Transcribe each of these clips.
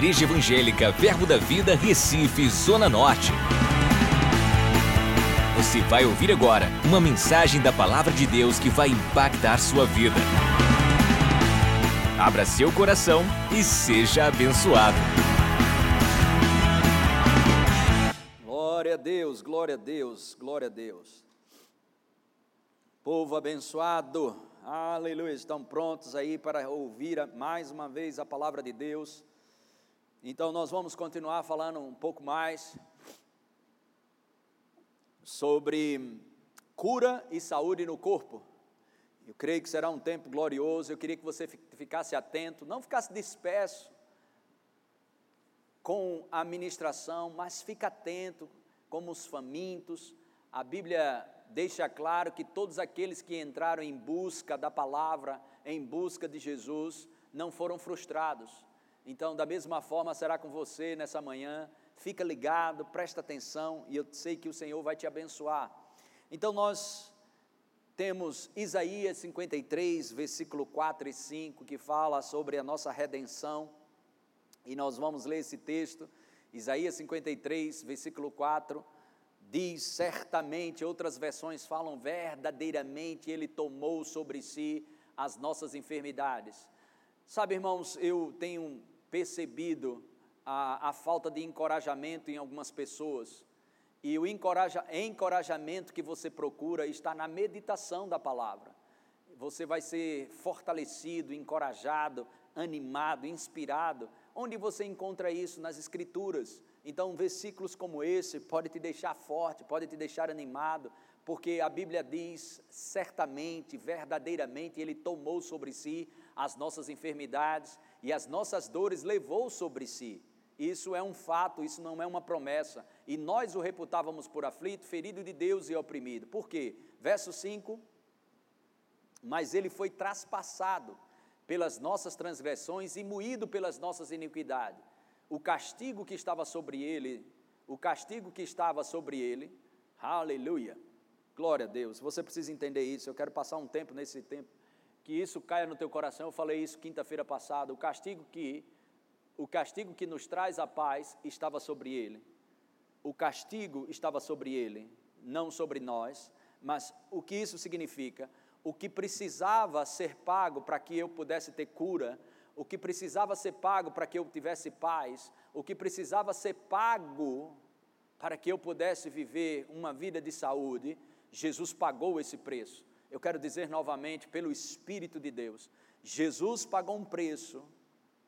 Igreja Evangélica Verbo da Vida, Recife, Zona Norte. Você vai ouvir agora uma mensagem da Palavra de Deus que vai impactar sua vida. Abra seu coração e seja abençoado. Glória a Deus, glória a Deus, glória a Deus. Povo abençoado, aleluia. Estão prontos aí para ouvir mais uma vez a palavra de Deus. Então, nós vamos continuar falando um pouco mais sobre cura e saúde no corpo. Eu creio que será um tempo glorioso. Eu queria que você ficasse atento, não ficasse disperso com a ministração, mas fique atento como os famintos. A Bíblia deixa claro que todos aqueles que entraram em busca da palavra, em busca de Jesus, não foram frustrados. Então, da mesma forma será com você nessa manhã. Fica ligado, presta atenção e eu sei que o Senhor vai te abençoar. Então, nós temos Isaías 53, versículo 4 e 5, que fala sobre a nossa redenção. E nós vamos ler esse texto. Isaías 53, versículo 4 diz certamente, outras versões falam verdadeiramente, ele tomou sobre si as nossas enfermidades. Sabe, irmãos, eu tenho percebido a, a falta de encorajamento em algumas pessoas. E o encoraja, encorajamento que você procura está na meditação da palavra. Você vai ser fortalecido, encorajado, animado, inspirado. Onde você encontra isso? Nas Escrituras. Então, versículos como esse pode te deixar forte, pode te deixar animado, porque a Bíblia diz certamente, verdadeiramente, Ele tomou sobre si as nossas enfermidades e as nossas dores levou sobre si. Isso é um fato, isso não é uma promessa. E nós o reputávamos por aflito, ferido de Deus e oprimido. Por quê? Verso 5: Mas ele foi traspassado pelas nossas transgressões e moído pelas nossas iniquidades. O castigo que estava sobre ele, o castigo que estava sobre ele, aleluia, glória a Deus. Você precisa entender isso. Eu quero passar um tempo nesse tempo que isso caia no teu coração. Eu falei isso quinta-feira passada. O castigo que o castigo que nos traz a paz estava sobre ele. O castigo estava sobre ele, não sobre nós. Mas o que isso significa? O que precisava ser pago para que eu pudesse ter cura, o que precisava ser pago para que eu tivesse paz, o que precisava ser pago para que eu pudesse viver uma vida de saúde, Jesus pagou esse preço eu quero dizer novamente, pelo Espírito de Deus, Jesus pagou um preço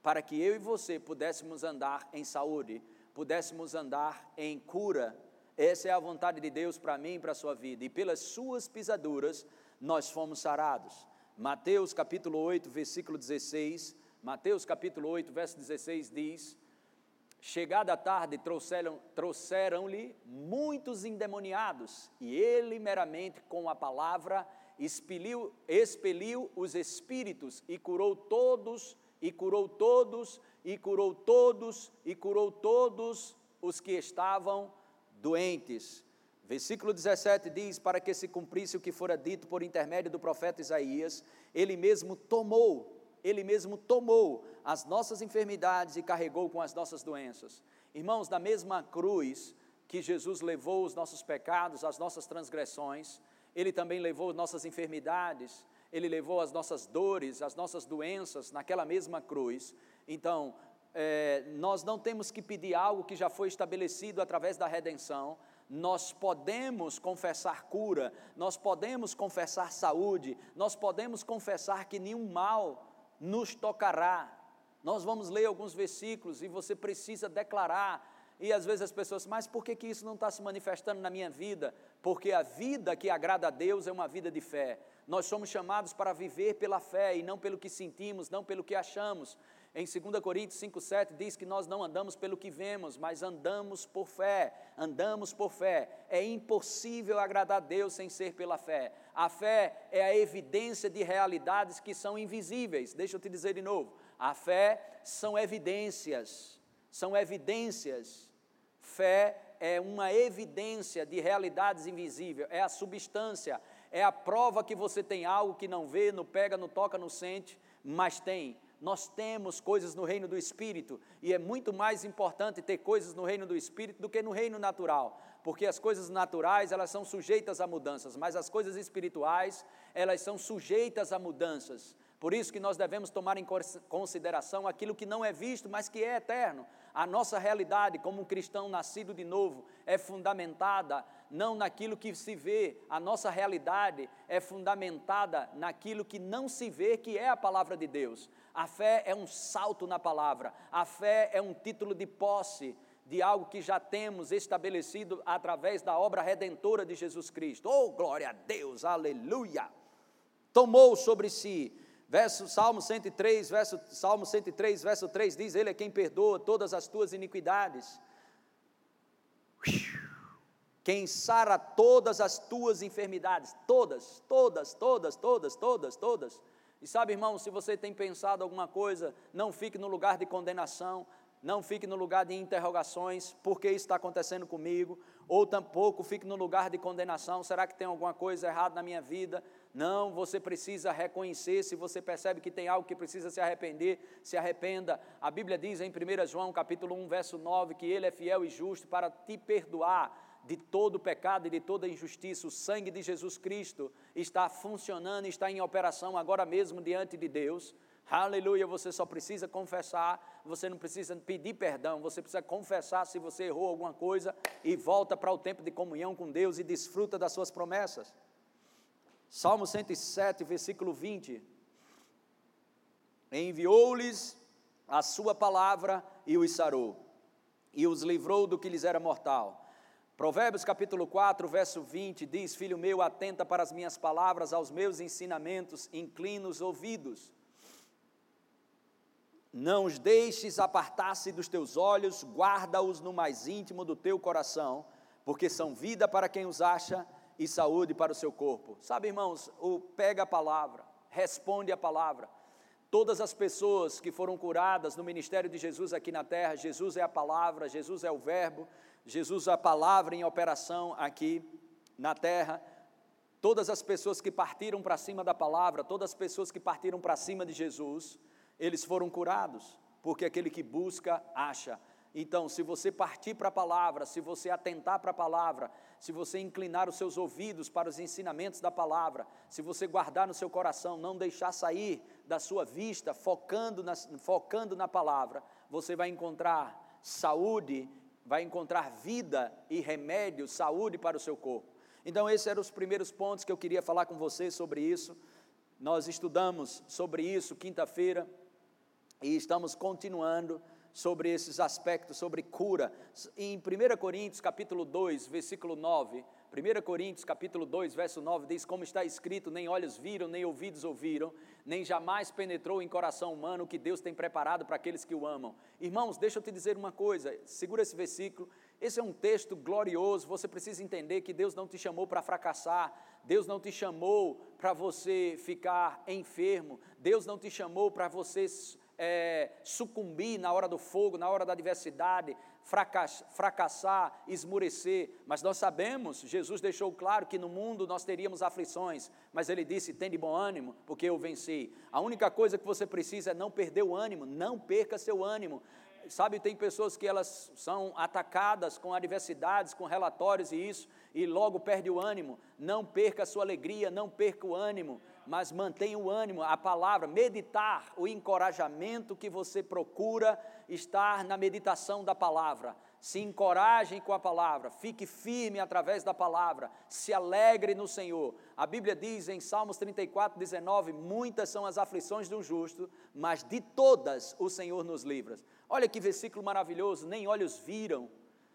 para que eu e você pudéssemos andar em saúde, pudéssemos andar em cura. Essa é a vontade de Deus para mim e para a sua vida. E pelas suas pisaduras nós fomos sarados. Mateus capítulo 8, versículo 16. Mateus capítulo 8, verso 16 diz: Chegada a tarde, trouxeram-lhe trouxeram muitos endemoniados, e ele meramente com a palavra expeliu, expeliu os espíritos e curou todos, e curou todos, e curou todos, e curou todos os que estavam doentes. Versículo 17 diz: Para que se cumprisse o que fora dito por intermédio do profeta Isaías, ele mesmo tomou, ele mesmo tomou as nossas enfermidades e carregou com as nossas doenças. Irmãos, na mesma cruz que Jesus levou os nossos pecados, as nossas transgressões, ele também levou nossas enfermidades, Ele levou as nossas dores, as nossas doenças naquela mesma cruz. Então, é, nós não temos que pedir algo que já foi estabelecido através da redenção, nós podemos confessar cura, nós podemos confessar saúde, nós podemos confessar que nenhum mal nos tocará. Nós vamos ler alguns versículos e você precisa declarar e às vezes as pessoas, mas por que, que isso não está se manifestando na minha vida? Porque a vida que agrada a Deus é uma vida de fé. Nós somos chamados para viver pela fé e não pelo que sentimos, não pelo que achamos. Em 2 Coríntios 5,7 diz que nós não andamos pelo que vemos, mas andamos por fé. Andamos por fé. É impossível agradar a Deus sem ser pela fé. A fé é a evidência de realidades que são invisíveis. Deixa eu te dizer de novo. A fé são evidências. São evidências Fé é uma evidência de realidades invisíveis, é a substância, é a prova que você tem algo que não vê, não pega, não toca, não sente, mas tem. Nós temos coisas no reino do Espírito e é muito mais importante ter coisas no reino do Espírito do que no reino natural, porque as coisas naturais elas são sujeitas a mudanças, mas as coisas espirituais elas são sujeitas a mudanças. Por isso que nós devemos tomar em consideração aquilo que não é visto, mas que é eterno. A nossa realidade como um cristão nascido de novo é fundamentada não naquilo que se vê, a nossa realidade é fundamentada naquilo que não se vê, que é a palavra de Deus. A fé é um salto na palavra, a fé é um título de posse de algo que já temos estabelecido através da obra redentora de Jesus Cristo. Oh, glória a Deus, aleluia! Tomou sobre si Verso Salmo 103, verso Salmo 103, verso 3 diz: Ele é quem perdoa todas as tuas iniquidades. Quem sara todas as tuas enfermidades, todas, todas, todas, todas, todas, todas. E sabe, irmão, se você tem pensado alguma coisa, não fique no lugar de condenação, não fique no lugar de interrogações, por que isso está acontecendo comigo, ou tampouco fique no lugar de condenação, será que tem alguma coisa errada na minha vida? Não, você precisa reconhecer, se você percebe que tem algo que precisa se arrepender, se arrependa. A Bíblia diz em 1 João capítulo 1, verso 9, que ele é fiel e justo para te perdoar de todo pecado e de toda injustiça. O sangue de Jesus Cristo está funcionando, está em operação agora mesmo diante de Deus. Aleluia, você só precisa confessar, você não precisa pedir perdão, você precisa confessar se você errou alguma coisa e volta para o tempo de comunhão com Deus e desfruta das suas promessas. Salmo 107, versículo 20. Enviou-lhes a sua palavra e os sarou, e os livrou do que lhes era mortal. Provérbios capítulo 4, verso 20 diz: Filho meu, atenta para as minhas palavras, aos meus ensinamentos, inclina os ouvidos. Não os deixes apartar-se dos teus olhos, guarda-os no mais íntimo do teu coração, porque são vida para quem os acha e saúde para o seu corpo. Sabe, irmãos, o pega a palavra, responde a palavra. Todas as pessoas que foram curadas no ministério de Jesus aqui na terra, Jesus é a palavra, Jesus é o Verbo, Jesus a palavra em operação aqui na terra. Todas as pessoas que partiram para cima da palavra, todas as pessoas que partiram para cima de Jesus, eles foram curados, porque aquele que busca, acha. Então, se você partir para a palavra, se você atentar para a palavra, se você inclinar os seus ouvidos para os ensinamentos da palavra, se você guardar no seu coração, não deixar sair da sua vista, focando na, focando na palavra, você vai encontrar saúde, vai encontrar vida e remédio, saúde para o seu corpo. Então, esses eram os primeiros pontos que eu queria falar com você sobre isso. Nós estudamos sobre isso quinta-feira e estamos continuando sobre esses aspectos, sobre cura. Em 1 Coríntios capítulo 2, versículo 9, 1 Coríntios capítulo 2, verso 9 diz, como está escrito, nem olhos viram, nem ouvidos ouviram, nem jamais penetrou em coração humano o que Deus tem preparado para aqueles que o amam. Irmãos, deixa eu te dizer uma coisa, segura esse versículo, esse é um texto glorioso, você precisa entender que Deus não te chamou para fracassar, Deus não te chamou para você ficar enfermo, Deus não te chamou para você é, sucumbir na hora do fogo, na hora da adversidade, fracassar, esmurecer. Mas nós sabemos, Jesus deixou claro que no mundo nós teríamos aflições, mas ele disse: tem de bom ânimo, porque eu venci. A única coisa que você precisa é não perder o ânimo, não perca seu ânimo. Sabe, tem pessoas que elas são atacadas com adversidades, com relatórios e isso, e logo perde o ânimo. Não perca a sua alegria, não perca o ânimo mas mantenha o ânimo, a palavra, meditar, o encorajamento que você procura estar na meditação da palavra. Se encoraje com a palavra, fique firme através da palavra, se alegre no Senhor. A Bíblia diz em Salmos 34, 19: Muitas são as aflições do justo, mas de todas o Senhor nos livra. Olha que versículo maravilhoso: nem olhos viram,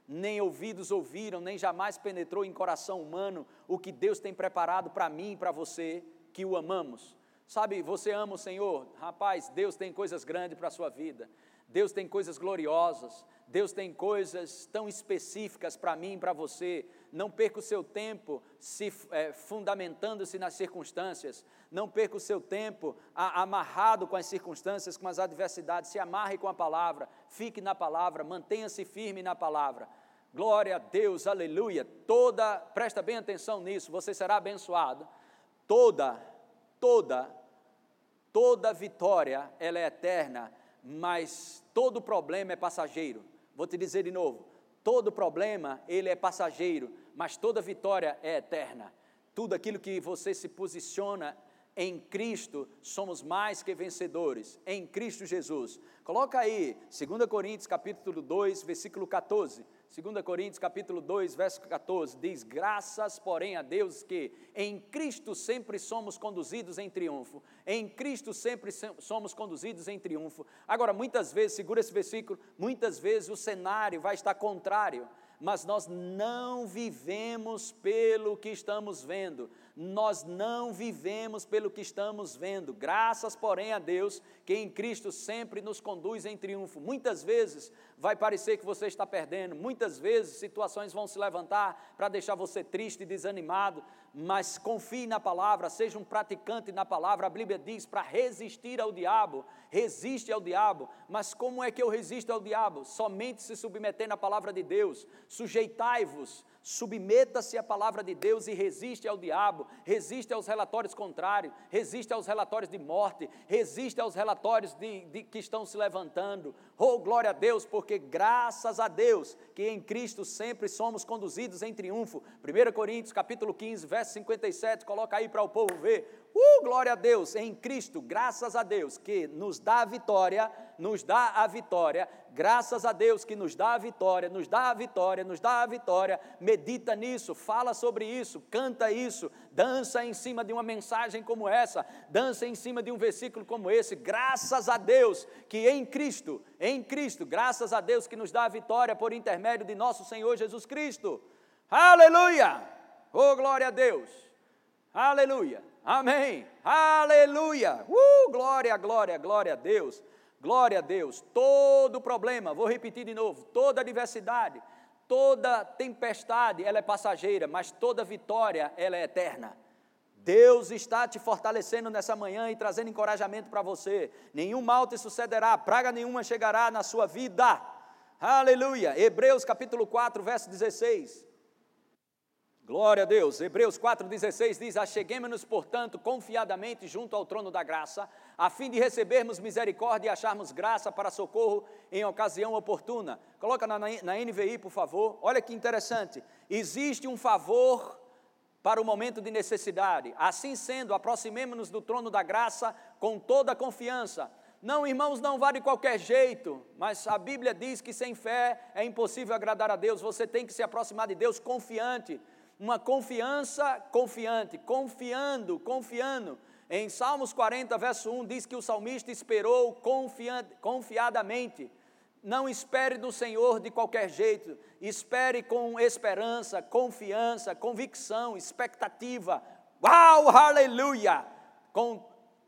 nem ouvidos ouviram, nem jamais penetrou em coração humano o que Deus tem preparado para mim e para você que o amamos. Sabe, você ama o Senhor? Rapaz, Deus tem coisas grandes para a sua vida. Deus tem coisas gloriosas. Deus tem coisas tão específicas para mim e para você. Não perca o seu tempo se é, fundamentando-se nas circunstâncias. Não perca o seu tempo a, amarrado com as circunstâncias, com as adversidades. Se amarre com a palavra. Fique na palavra. Mantenha-se firme na palavra. Glória a Deus, aleluia. Toda, presta bem atenção nisso. Você será abençoado toda, toda, toda vitória ela é eterna, mas todo problema é passageiro. Vou te dizer de novo, todo problema ele é passageiro, mas toda vitória é eterna. Tudo aquilo que você se posiciona em Cristo somos mais que vencedores, em Cristo Jesus. Coloca aí, 2 Coríntios capítulo 2, versículo 14. 2 Coríntios capítulo 2, verso 14, diz: Graças, porém, a Deus que em Cristo sempre somos conduzidos em triunfo. Em Cristo sempre somos conduzidos em triunfo. Agora, muitas vezes, segura esse versículo, muitas vezes o cenário vai estar contrário mas nós não vivemos pelo que estamos vendo, nós não vivemos pelo que estamos vendo, graças, porém, a Deus, que em Cristo sempre nos conduz em triunfo. Muitas vezes vai parecer que você está perdendo, muitas vezes situações vão se levantar para deixar você triste e desanimado, mas confie na palavra, seja um praticante na palavra. A Bíblia diz para resistir ao diabo, resiste ao diabo. Mas como é que eu resisto ao diabo? Somente se submeter na palavra de Deus. Sujeitai-vos submeta-se à palavra de Deus e resiste ao diabo, resiste aos relatórios contrários, resiste aos relatórios de morte, resiste aos relatórios de, de, que estão se levantando. Oh, glória a Deus, porque graças a Deus que em Cristo sempre somos conduzidos em triunfo. 1 Coríntios capítulo 15, verso 57, coloca aí para o povo ver. Uh, glória a Deus, em Cristo, graças a Deus que nos dá a vitória, nos dá a vitória, graças a Deus que nos dá a vitória, nos dá a vitória, nos dá a vitória. Medita nisso, fala sobre isso, canta isso, dança em cima de uma mensagem como essa, dança em cima de um versículo como esse. Graças a Deus que em Cristo, em Cristo, graças a Deus que nos dá a vitória por intermédio de nosso Senhor Jesus Cristo. Aleluia! Oh, glória a Deus! Aleluia! Amém. Aleluia. Uh, glória, glória, glória a Deus. Glória a Deus. Todo problema, vou repetir de novo, toda adversidade, toda tempestade, ela é passageira, mas toda vitória, ela é eterna. Deus está te fortalecendo nessa manhã e trazendo encorajamento para você. Nenhum mal te sucederá, praga nenhuma chegará na sua vida. Aleluia. Hebreus capítulo 4, verso 16. Glória a Deus. Hebreus 4,16 diz: Acheguemos-nos, portanto, confiadamente junto ao trono da graça, a fim de recebermos misericórdia e acharmos graça para socorro em ocasião oportuna. Coloca na, na NVI, por favor. Olha que interessante. Existe um favor para o momento de necessidade. Assim sendo, aproximemo-nos do trono da graça com toda a confiança. Não, irmãos, não vá de qualquer jeito, mas a Bíblia diz que sem fé é impossível agradar a Deus. Você tem que se aproximar de Deus confiante uma confiança confiante, confiando, confiando. Em Salmos 40, verso 1, diz que o salmista esperou confiadamente. Não espere do Senhor de qualquer jeito, espere com esperança, confiança, convicção, expectativa. Uau, aleluia!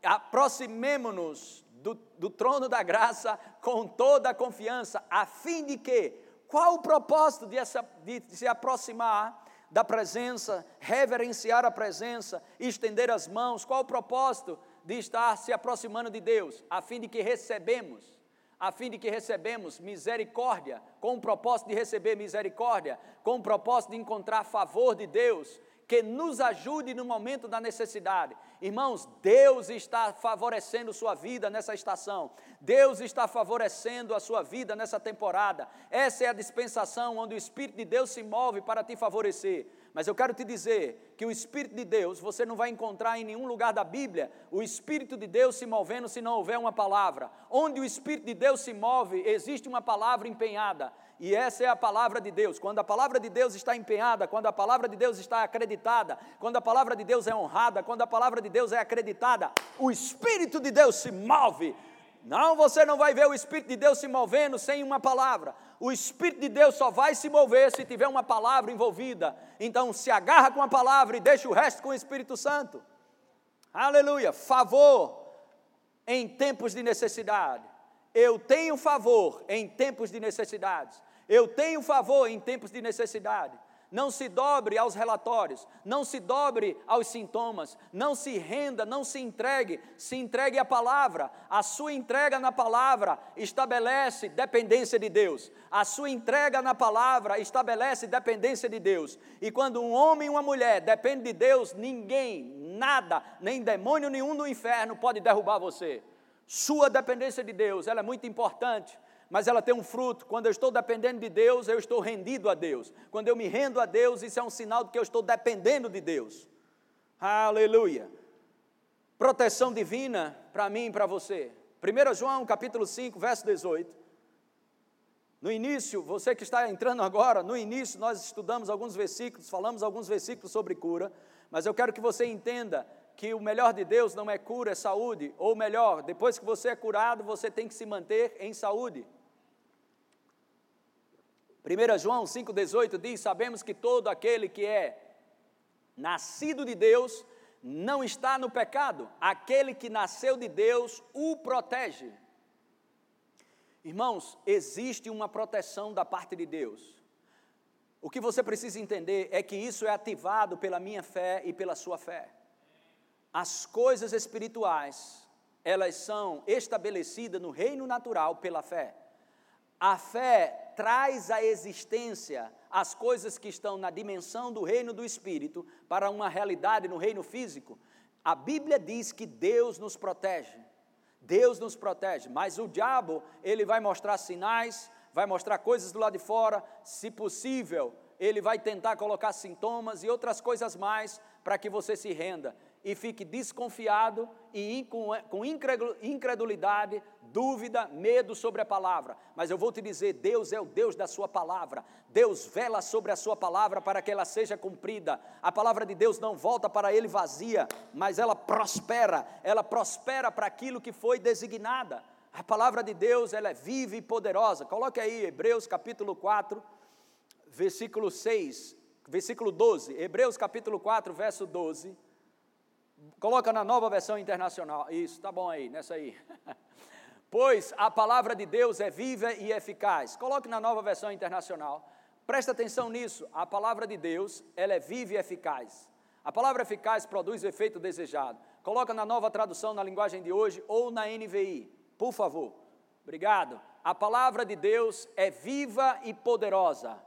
Aproximemo-nos do, do trono da graça com toda a confiança, a fim de que, qual o propósito de, essa, de se aproximar? da presença, reverenciar a presença, estender as mãos. Qual o propósito de estar se aproximando de Deus? A fim de que recebemos, a fim de que recebemos misericórdia, com o propósito de receber misericórdia, com o propósito de encontrar favor de Deus, que nos ajude no momento da necessidade. Irmãos, Deus está favorecendo sua vida nessa estação. Deus está favorecendo a sua vida nessa temporada. Essa é a dispensação onde o Espírito de Deus se move para te favorecer. Mas eu quero te dizer que o Espírito de Deus você não vai encontrar em nenhum lugar da Bíblia o Espírito de Deus se movendo se não houver uma palavra. Onde o Espírito de Deus se move, existe uma palavra empenhada. E essa é a palavra de Deus. Quando a palavra de Deus está empenhada, quando a palavra de Deus está acreditada, quando a palavra de Deus é honrada, quando a palavra de Deus é acreditada, o Espírito de Deus se move. Não, você não vai ver o Espírito de Deus se movendo sem uma palavra. O Espírito de Deus só vai se mover se tiver uma palavra envolvida. Então, se agarra com a palavra e deixa o resto com o Espírito Santo. Aleluia. Favor em tempos de necessidade. Eu tenho favor em tempos de necessidades. Eu tenho favor em tempos de necessidade. Não se dobre aos relatórios, não se dobre aos sintomas, não se renda, não se entregue, se entregue à palavra. A sua entrega na palavra estabelece dependência de Deus. A sua entrega na palavra estabelece dependência de Deus. E quando um homem e uma mulher dependem de Deus, ninguém, nada, nem demônio nenhum no inferno pode derrubar você. Sua dependência de Deus, ela é muito importante, mas ela tem um fruto. Quando eu estou dependendo de Deus, eu estou rendido a Deus. Quando eu me rendo a Deus, isso é um sinal de que eu estou dependendo de Deus. Aleluia. Proteção divina para mim e para você. 1 João capítulo 5, verso 18. No início, você que está entrando agora, no início nós estudamos alguns versículos, falamos alguns versículos sobre cura, mas eu quero que você entenda que o melhor de Deus não é cura, é saúde, ou melhor, depois que você é curado, você tem que se manter em saúde. 1 João 5,18 diz: Sabemos que todo aquele que é nascido de Deus não está no pecado, aquele que nasceu de Deus o protege. Irmãos, existe uma proteção da parte de Deus. O que você precisa entender é que isso é ativado pela minha fé e pela sua fé. As coisas espirituais, elas são estabelecidas no reino natural pela fé. A fé traz à existência as coisas que estão na dimensão do reino do espírito para uma realidade no reino físico. A Bíblia diz que Deus nos protege. Deus nos protege, mas o diabo, ele vai mostrar sinais, vai mostrar coisas do lado de fora, se possível, ele vai tentar colocar sintomas e outras coisas mais para que você se renda e fique desconfiado e com incredulidade dúvida, medo sobre a palavra, mas eu vou te dizer: Deus é o Deus da Sua palavra, Deus vela sobre a Sua palavra para que ela seja cumprida. A palavra de Deus não volta para Ele vazia, mas ela prospera, ela prospera para aquilo que foi designada. A palavra de Deus, ela é viva e poderosa. Coloque aí Hebreus capítulo 4, versículo 6, versículo 12. Hebreus capítulo 4, verso 12. Coloca na nova versão internacional. Isso, tá bom aí, nessa aí. Pois a palavra de Deus é viva e eficaz. Coloque na nova versão internacional. Presta atenção nisso. A palavra de Deus, ela é viva e eficaz. A palavra eficaz produz o efeito desejado. Coloca na nova tradução na linguagem de hoje ou na NVI, por favor. Obrigado. A palavra de Deus é viva e poderosa.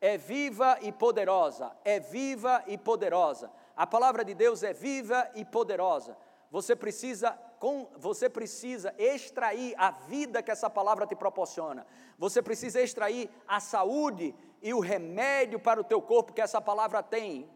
É viva e poderosa. É viva e poderosa. A palavra de Deus é viva e poderosa. Você precisa você precisa extrair a vida que essa palavra te proporciona. Você precisa extrair a saúde e o remédio para o teu corpo que essa palavra tem.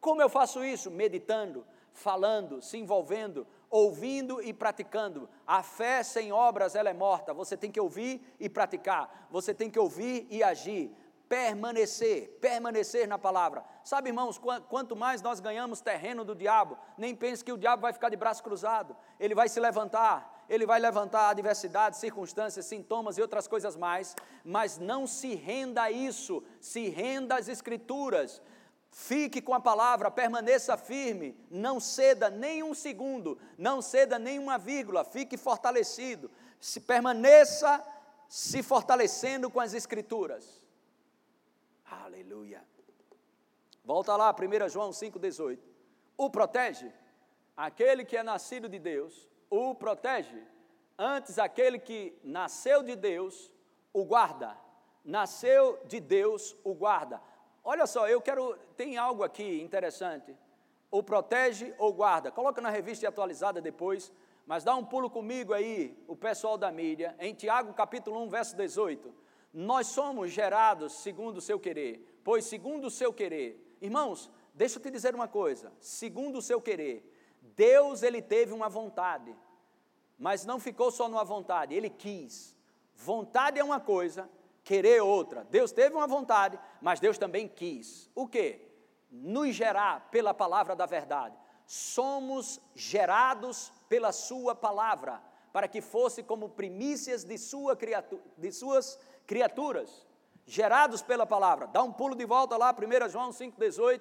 Como eu faço isso? Meditando, falando, se envolvendo, ouvindo e praticando. A fé sem obras ela é morta. Você tem que ouvir e praticar. Você tem que ouvir e agir permanecer, permanecer na palavra. Sabe, irmãos, quanto mais nós ganhamos terreno do diabo, nem pense que o diabo vai ficar de braço cruzado. Ele vai se levantar, ele vai levantar adversidades, circunstâncias, sintomas e outras coisas mais, mas não se renda a isso, se renda às escrituras. Fique com a palavra, permaneça firme, não ceda nem um segundo, não ceda nem uma vírgula, fique fortalecido, se permaneça se fortalecendo com as escrituras. Aleluia. Volta lá, 1 João 5,18. O protege, aquele que é nascido de Deus, o protege. Antes, aquele que nasceu de Deus, o guarda. Nasceu de Deus, o guarda. Olha só, eu quero. Tem algo aqui interessante. O protege ou guarda. Coloca na revista atualizada depois, mas dá um pulo comigo aí, o pessoal da mídia, em Tiago capítulo 1, verso 18 nós somos gerados segundo o seu querer, pois segundo o seu querer, irmãos, deixa eu te dizer uma coisa, segundo o seu querer, Deus ele teve uma vontade, mas não ficou só numa vontade, ele quis. Vontade é uma coisa, querer é outra. Deus teve uma vontade, mas Deus também quis. O que? Nos gerar pela palavra da verdade. Somos gerados pela sua palavra, para que fosse como primícias de, sua criatura, de suas criaturas, gerados pela palavra. Dá um pulo de volta lá, 1 João 5,18.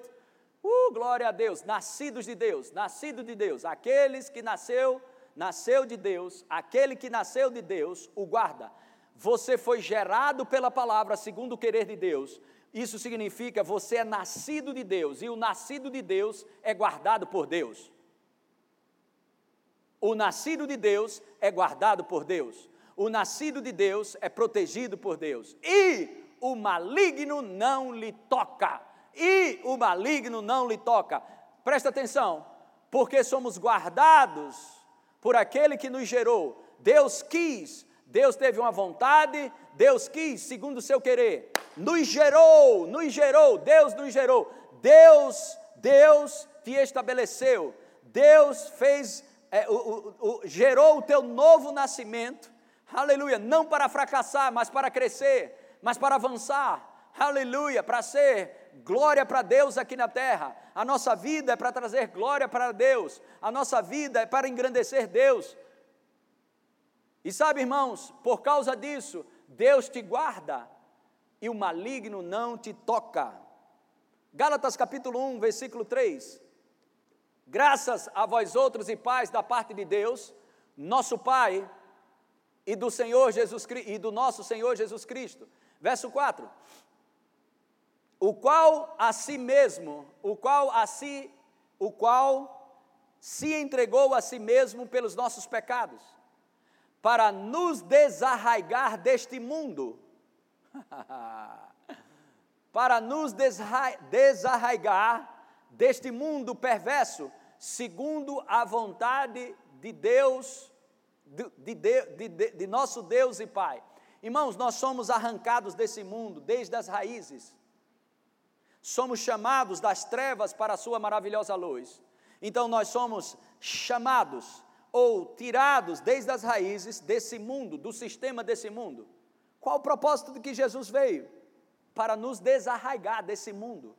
Uh, glória a Deus, nascidos de Deus, nascido de Deus, aqueles que nasceu, nasceu de Deus, aquele que nasceu de Deus, o guarda. Você foi gerado pela palavra segundo o querer de Deus. Isso significa você é nascido de Deus e o nascido de Deus é guardado por Deus. O nascido de Deus é guardado por Deus o nascido de Deus é protegido por Deus, e o maligno não lhe toca. E o maligno não lhe toca. Presta atenção. porque somos guardados por aquele que nos gerou. Deus quis, Deus teve uma vontade, Deus quis, segundo o seu querer. Nos gerou, nos gerou, Deus nos gerou. Deus, Deus te estabeleceu. Deus fez, é, o, o, o, gerou o teu novo nascimento. Aleluia. Não para fracassar, mas para crescer, mas para avançar. Aleluia. Para ser glória para Deus aqui na terra. A nossa vida é para trazer glória para Deus. A nossa vida é para engrandecer Deus. E sabe, irmãos, por causa disso, Deus te guarda e o maligno não te toca. Gálatas capítulo 1, versículo 3. Graças a vós outros e pais da parte de Deus, nosso Pai e do Senhor Jesus e do nosso Senhor Jesus Cristo. Verso 4 o qual a si mesmo, o qual a si, o qual se entregou a si mesmo pelos nossos pecados, para nos desarraigar deste mundo, para nos desarraigar deste mundo perverso, segundo a vontade de Deus, de, de, de, de, nosso Deus e Pai. Irmãos, nós somos arrancados desse mundo desde as raízes somos chamados das trevas para a sua maravilhosa luz. Então nós somos chamados ou tirados desde as raízes desse mundo, do sistema desse mundo. Qual o propósito de que Jesus veio? Para nos desarraigar desse mundo.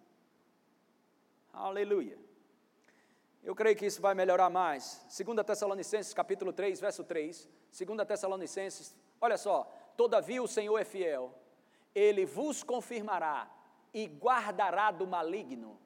Aleluia. Eu creio que isso vai melhorar mais. 2 Tessalonicenses, capítulo 3, verso 3. 2 Tessalonicenses, olha só. Todavia o Senhor é fiel, ele vos confirmará e guardará do maligno.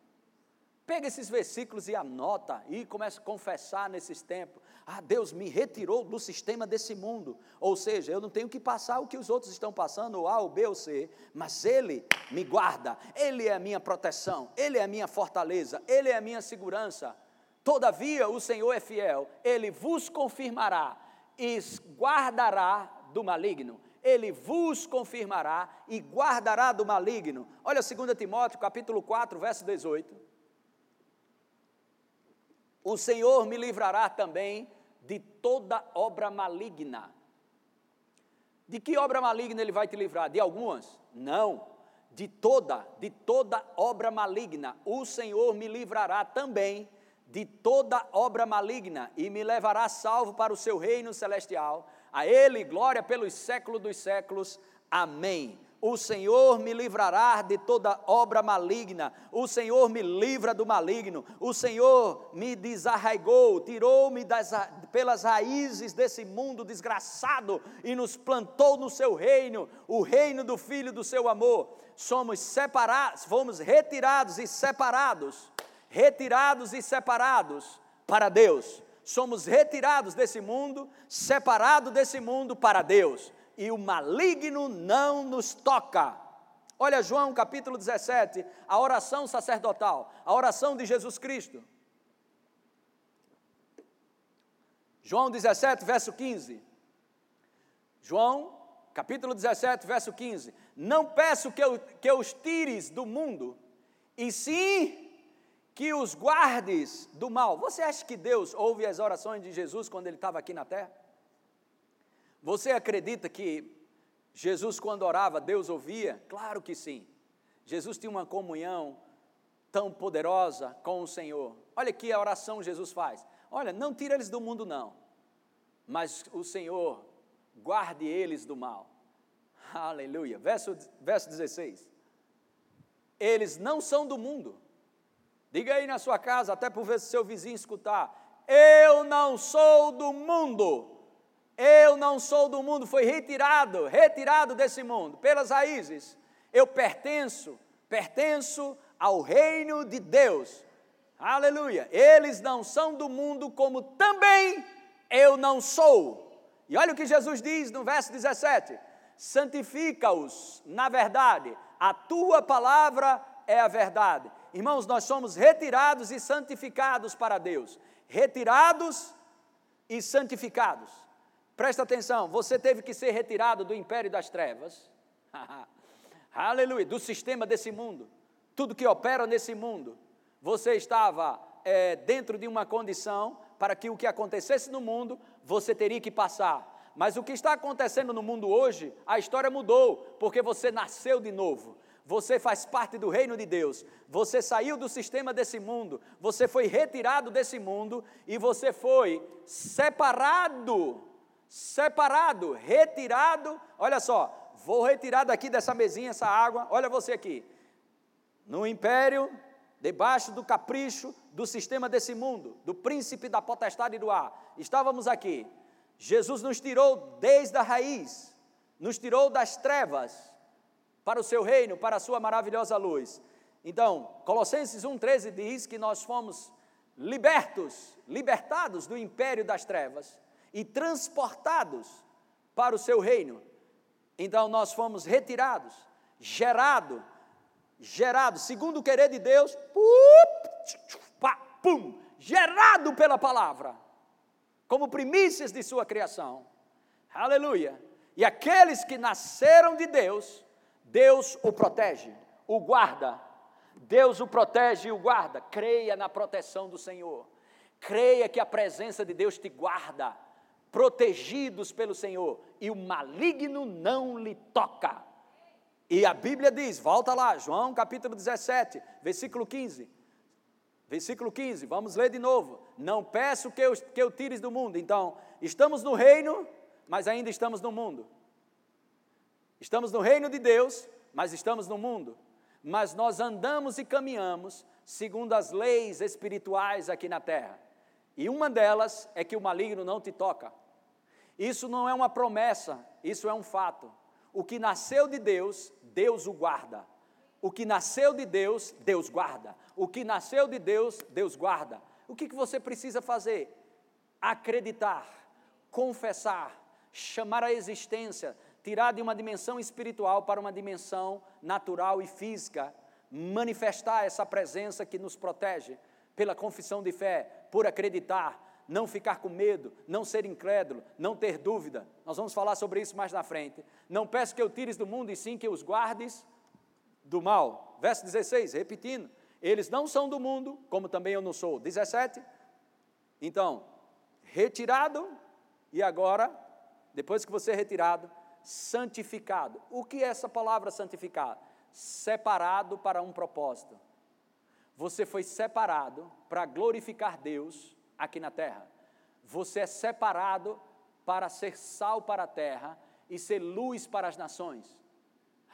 Pega esses versículos e anota e começa a confessar nesses tempos. Ah, Deus me retirou do sistema desse mundo. Ou seja, eu não tenho que passar o que os outros estão passando, ou A, ou B, ou C, mas Ele me guarda, Ele é a minha proteção, Ele é a minha fortaleza, Ele é a minha segurança. Todavia, o Senhor é fiel, Ele vos confirmará e guardará do maligno ele vos confirmará e guardará do maligno. Olha 2 Timóteo, capítulo 4, verso 18. O Senhor me livrará também de toda obra maligna. De que obra maligna ele vai te livrar? De algumas? Não. De toda, de toda obra maligna. O Senhor me livrará também de toda obra maligna e me levará salvo para o seu reino celestial a Ele glória pelos séculos dos séculos. Amém. O Senhor me livrará de toda obra maligna. O Senhor me livra do maligno. O Senhor me desarraigou, tirou-me pelas raízes desse mundo desgraçado e nos plantou no seu reino, o reino do Filho do seu amor. Somos separados, fomos retirados e separados, retirados e separados para Deus somos retirados desse mundo, separados desse mundo para Deus, e o maligno não nos toca. Olha João capítulo 17, a oração sacerdotal, a oração de Jesus Cristo. João 17, verso 15. João, capítulo 17, verso 15. Não peço que, eu, que os tires do mundo, e sim que os guardes do mal. Você acha que Deus ouve as orações de Jesus quando ele estava aqui na terra? Você acredita que Jesus, quando orava, Deus ouvia? Claro que sim. Jesus tinha uma comunhão tão poderosa com o Senhor. Olha aqui a oração Jesus faz. Olha, não tira eles do mundo, não, mas o Senhor guarde eles do mal. Aleluia. Verso, verso 16. Eles não são do mundo, Diga aí na sua casa, até por ver se seu vizinho escutar. Eu não sou do mundo. Eu não sou do mundo. Foi retirado, retirado desse mundo pelas raízes. Eu pertenço, pertenço ao reino de Deus. Aleluia. Eles não são do mundo, como também eu não sou. E olha o que Jesus diz no verso 17: santifica-os na verdade, a tua palavra é a verdade. Irmãos, nós somos retirados e santificados para Deus. Retirados e santificados. Presta atenção, você teve que ser retirado do império das trevas. Aleluia, do sistema desse mundo. Tudo que opera nesse mundo. Você estava é, dentro de uma condição para que o que acontecesse no mundo você teria que passar. Mas o que está acontecendo no mundo hoje, a história mudou, porque você nasceu de novo. Você faz parte do reino de Deus. Você saiu do sistema desse mundo. Você foi retirado desse mundo e você foi separado. Separado, retirado. Olha só, vou retirar daqui dessa mesinha essa água. Olha você aqui. No império, debaixo do capricho do sistema desse mundo, do príncipe da potestade do ar. Estávamos aqui. Jesus nos tirou desde a raiz, nos tirou das trevas para o seu reino, para a sua maravilhosa luz. Então, Colossenses 1,13 diz que nós fomos libertos, libertados do império das trevas e transportados para o seu reino. Então, nós fomos retirados, gerado, gerado, segundo o querer de Deus, pum, gerado pela palavra, como primícias de sua criação. Aleluia. E aqueles que nasceram de Deus, Deus o protege, o guarda. Deus o protege e o guarda. Creia na proteção do Senhor. Creia que a presença de Deus te guarda, protegidos pelo Senhor, e o maligno não lhe toca. E a Bíblia diz, volta lá, João capítulo 17, versículo 15. Versículo 15, vamos ler de novo. Não peço que eu, que eu tires do mundo. Então, estamos no reino, mas ainda estamos no mundo. Estamos no reino de Deus, mas estamos no mundo. Mas nós andamos e caminhamos segundo as leis espirituais aqui na terra. E uma delas é que o maligno não te toca. Isso não é uma promessa, isso é um fato. O que nasceu de Deus, Deus o guarda. O que nasceu de Deus, Deus guarda. O que nasceu de Deus, Deus guarda. O que, que você precisa fazer? Acreditar, confessar, chamar a existência, tirar de uma dimensão espiritual para uma dimensão natural e física, manifestar essa presença que nos protege pela confissão de fé, por acreditar, não ficar com medo, não ser incrédulo, não ter dúvida. Nós vamos falar sobre isso mais na frente. Não peço que eu tires do mundo, e sim que os guardes do mal. Verso 16, repetindo: eles não são do mundo, como também eu não sou. 17, então, retirado, e agora, depois que você é retirado, santificado. O que é essa palavra santificado? Separado para um propósito. Você foi separado para glorificar Deus aqui na terra. Você é separado para ser sal para a terra e ser luz para as nações.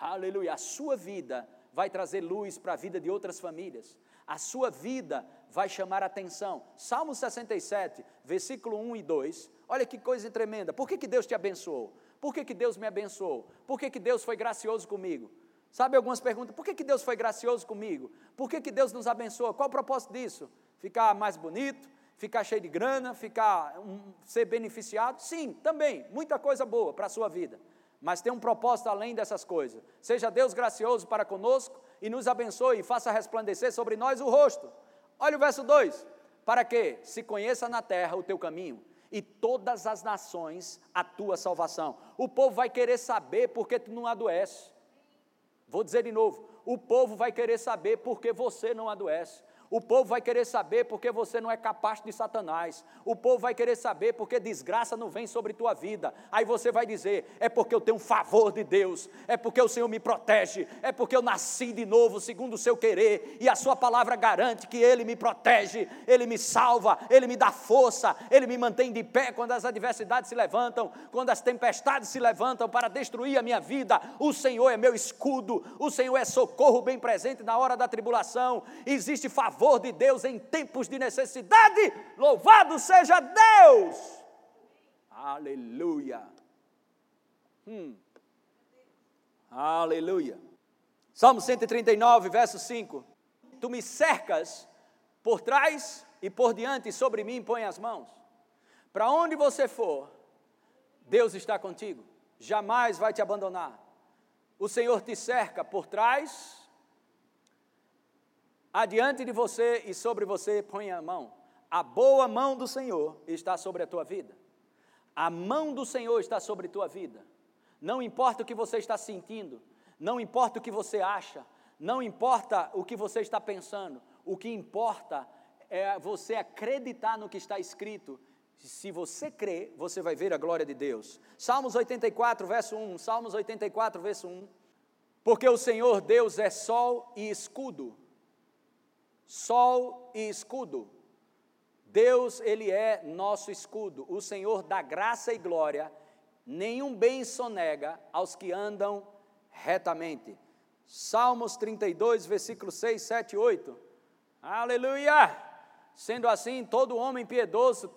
Aleluia. A sua vida vai trazer luz para a vida de outras famílias. A sua vida vai chamar atenção. Salmo 67, versículo 1 e 2. Olha que coisa tremenda. Por que, que Deus te abençoou? Por que, que Deus me abençoou? Por que, que Deus foi gracioso comigo? Sabe algumas perguntas? Por que, que Deus foi gracioso comigo? Por que, que Deus nos abençoa? Qual o propósito disso? Ficar mais bonito? Ficar cheio de grana? Ficar um, ser beneficiado? Sim, também. Muita coisa boa para a sua vida. Mas tem um propósito além dessas coisas. Seja Deus gracioso para conosco e nos abençoe e faça resplandecer sobre nós o rosto. Olha o verso 2: Para que se conheça na terra o teu caminho e todas as nações a tua salvação. O povo vai querer saber porque tu não adoece. Vou dizer de novo: o povo vai querer saber porque você não adoece. O povo vai querer saber porque você não é capaz de Satanás. O povo vai querer saber porque desgraça não vem sobre tua vida. Aí você vai dizer: é porque eu tenho um favor de Deus, é porque o Senhor me protege, é porque eu nasci de novo segundo o seu querer, e a sua palavra garante que Ele me protege, Ele me salva, Ele me dá força, Ele me mantém de pé quando as adversidades se levantam, quando as tempestades se levantam para destruir a minha vida. O Senhor é meu escudo, o Senhor é socorro bem presente na hora da tribulação. Existe favor favor de Deus em tempos de necessidade. Louvado seja Deus! Aleluia! Hum. Aleluia! Salmo 139, verso 5. Tu me cercas por trás e por diante, sobre mim põe as mãos. Para onde você for, Deus está contigo, jamais vai te abandonar. O Senhor te cerca por trás adiante de você e sobre você põe a mão. A boa mão do Senhor está sobre a tua vida. A mão do Senhor está sobre a tua vida. Não importa o que você está sentindo, não importa o que você acha, não importa o que você está pensando, o que importa é você acreditar no que está escrito. Se você crê, você vai ver a glória de Deus. Salmos 84, verso 1. Salmos 84, verso 1. Porque o Senhor Deus é sol e escudo. Sol e escudo. Deus, Ele é nosso escudo. O Senhor dá graça e glória. Nenhum bem sonega aos que andam retamente. Salmos 32, versículos 6, 7 e 8. Aleluia! Sendo assim, todo homem piedoso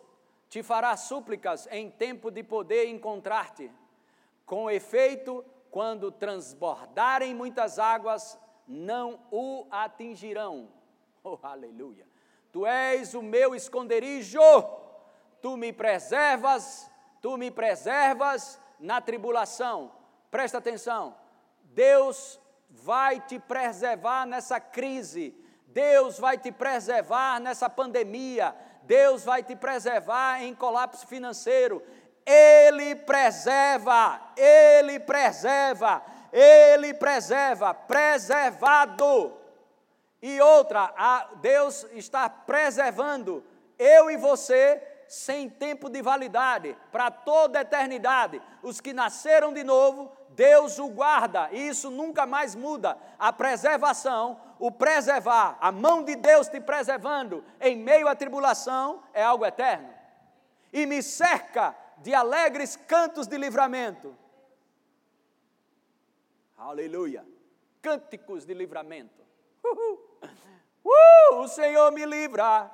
te fará súplicas em tempo de poder encontrar-te. Com efeito, quando transbordarem muitas águas, não o atingirão. Oh, aleluia! Tu és o meu esconderijo, tu me preservas, tu me preservas na tribulação. Presta atenção, Deus vai te preservar nessa crise Deus vai te preservar nessa pandemia, Deus vai te preservar em colapso financeiro. Ele preserva, Ele preserva, Ele preserva, preservado. E outra, Deus está preservando eu e você sem tempo de validade, para toda a eternidade. Os que nasceram de novo, Deus o guarda, e isso nunca mais muda. A preservação o preservar, a mão de Deus te preservando em meio à tribulação é algo eterno. E me cerca de alegres cantos de livramento. Aleluia. Cânticos de livramento. Uhul. Uh, o Senhor me livra.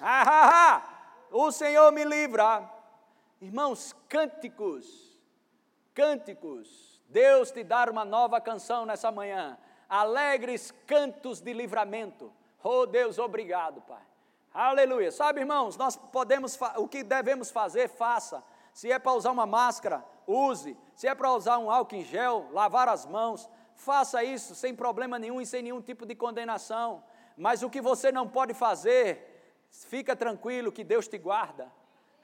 Ah, ah, ah. O Senhor me livra. Irmãos, cânticos. Cânticos. Deus te dar uma nova canção nessa manhã alegres cantos de livramento. Oh Deus, obrigado, Pai. Aleluia. Sabe, irmãos, nós podemos, o que devemos fazer, faça. Se é para usar uma máscara, use. Se é para usar um álcool em gel, lavar as mãos, faça isso sem problema nenhum e sem nenhum tipo de condenação. Mas o que você não pode fazer, fica tranquilo que Deus te guarda.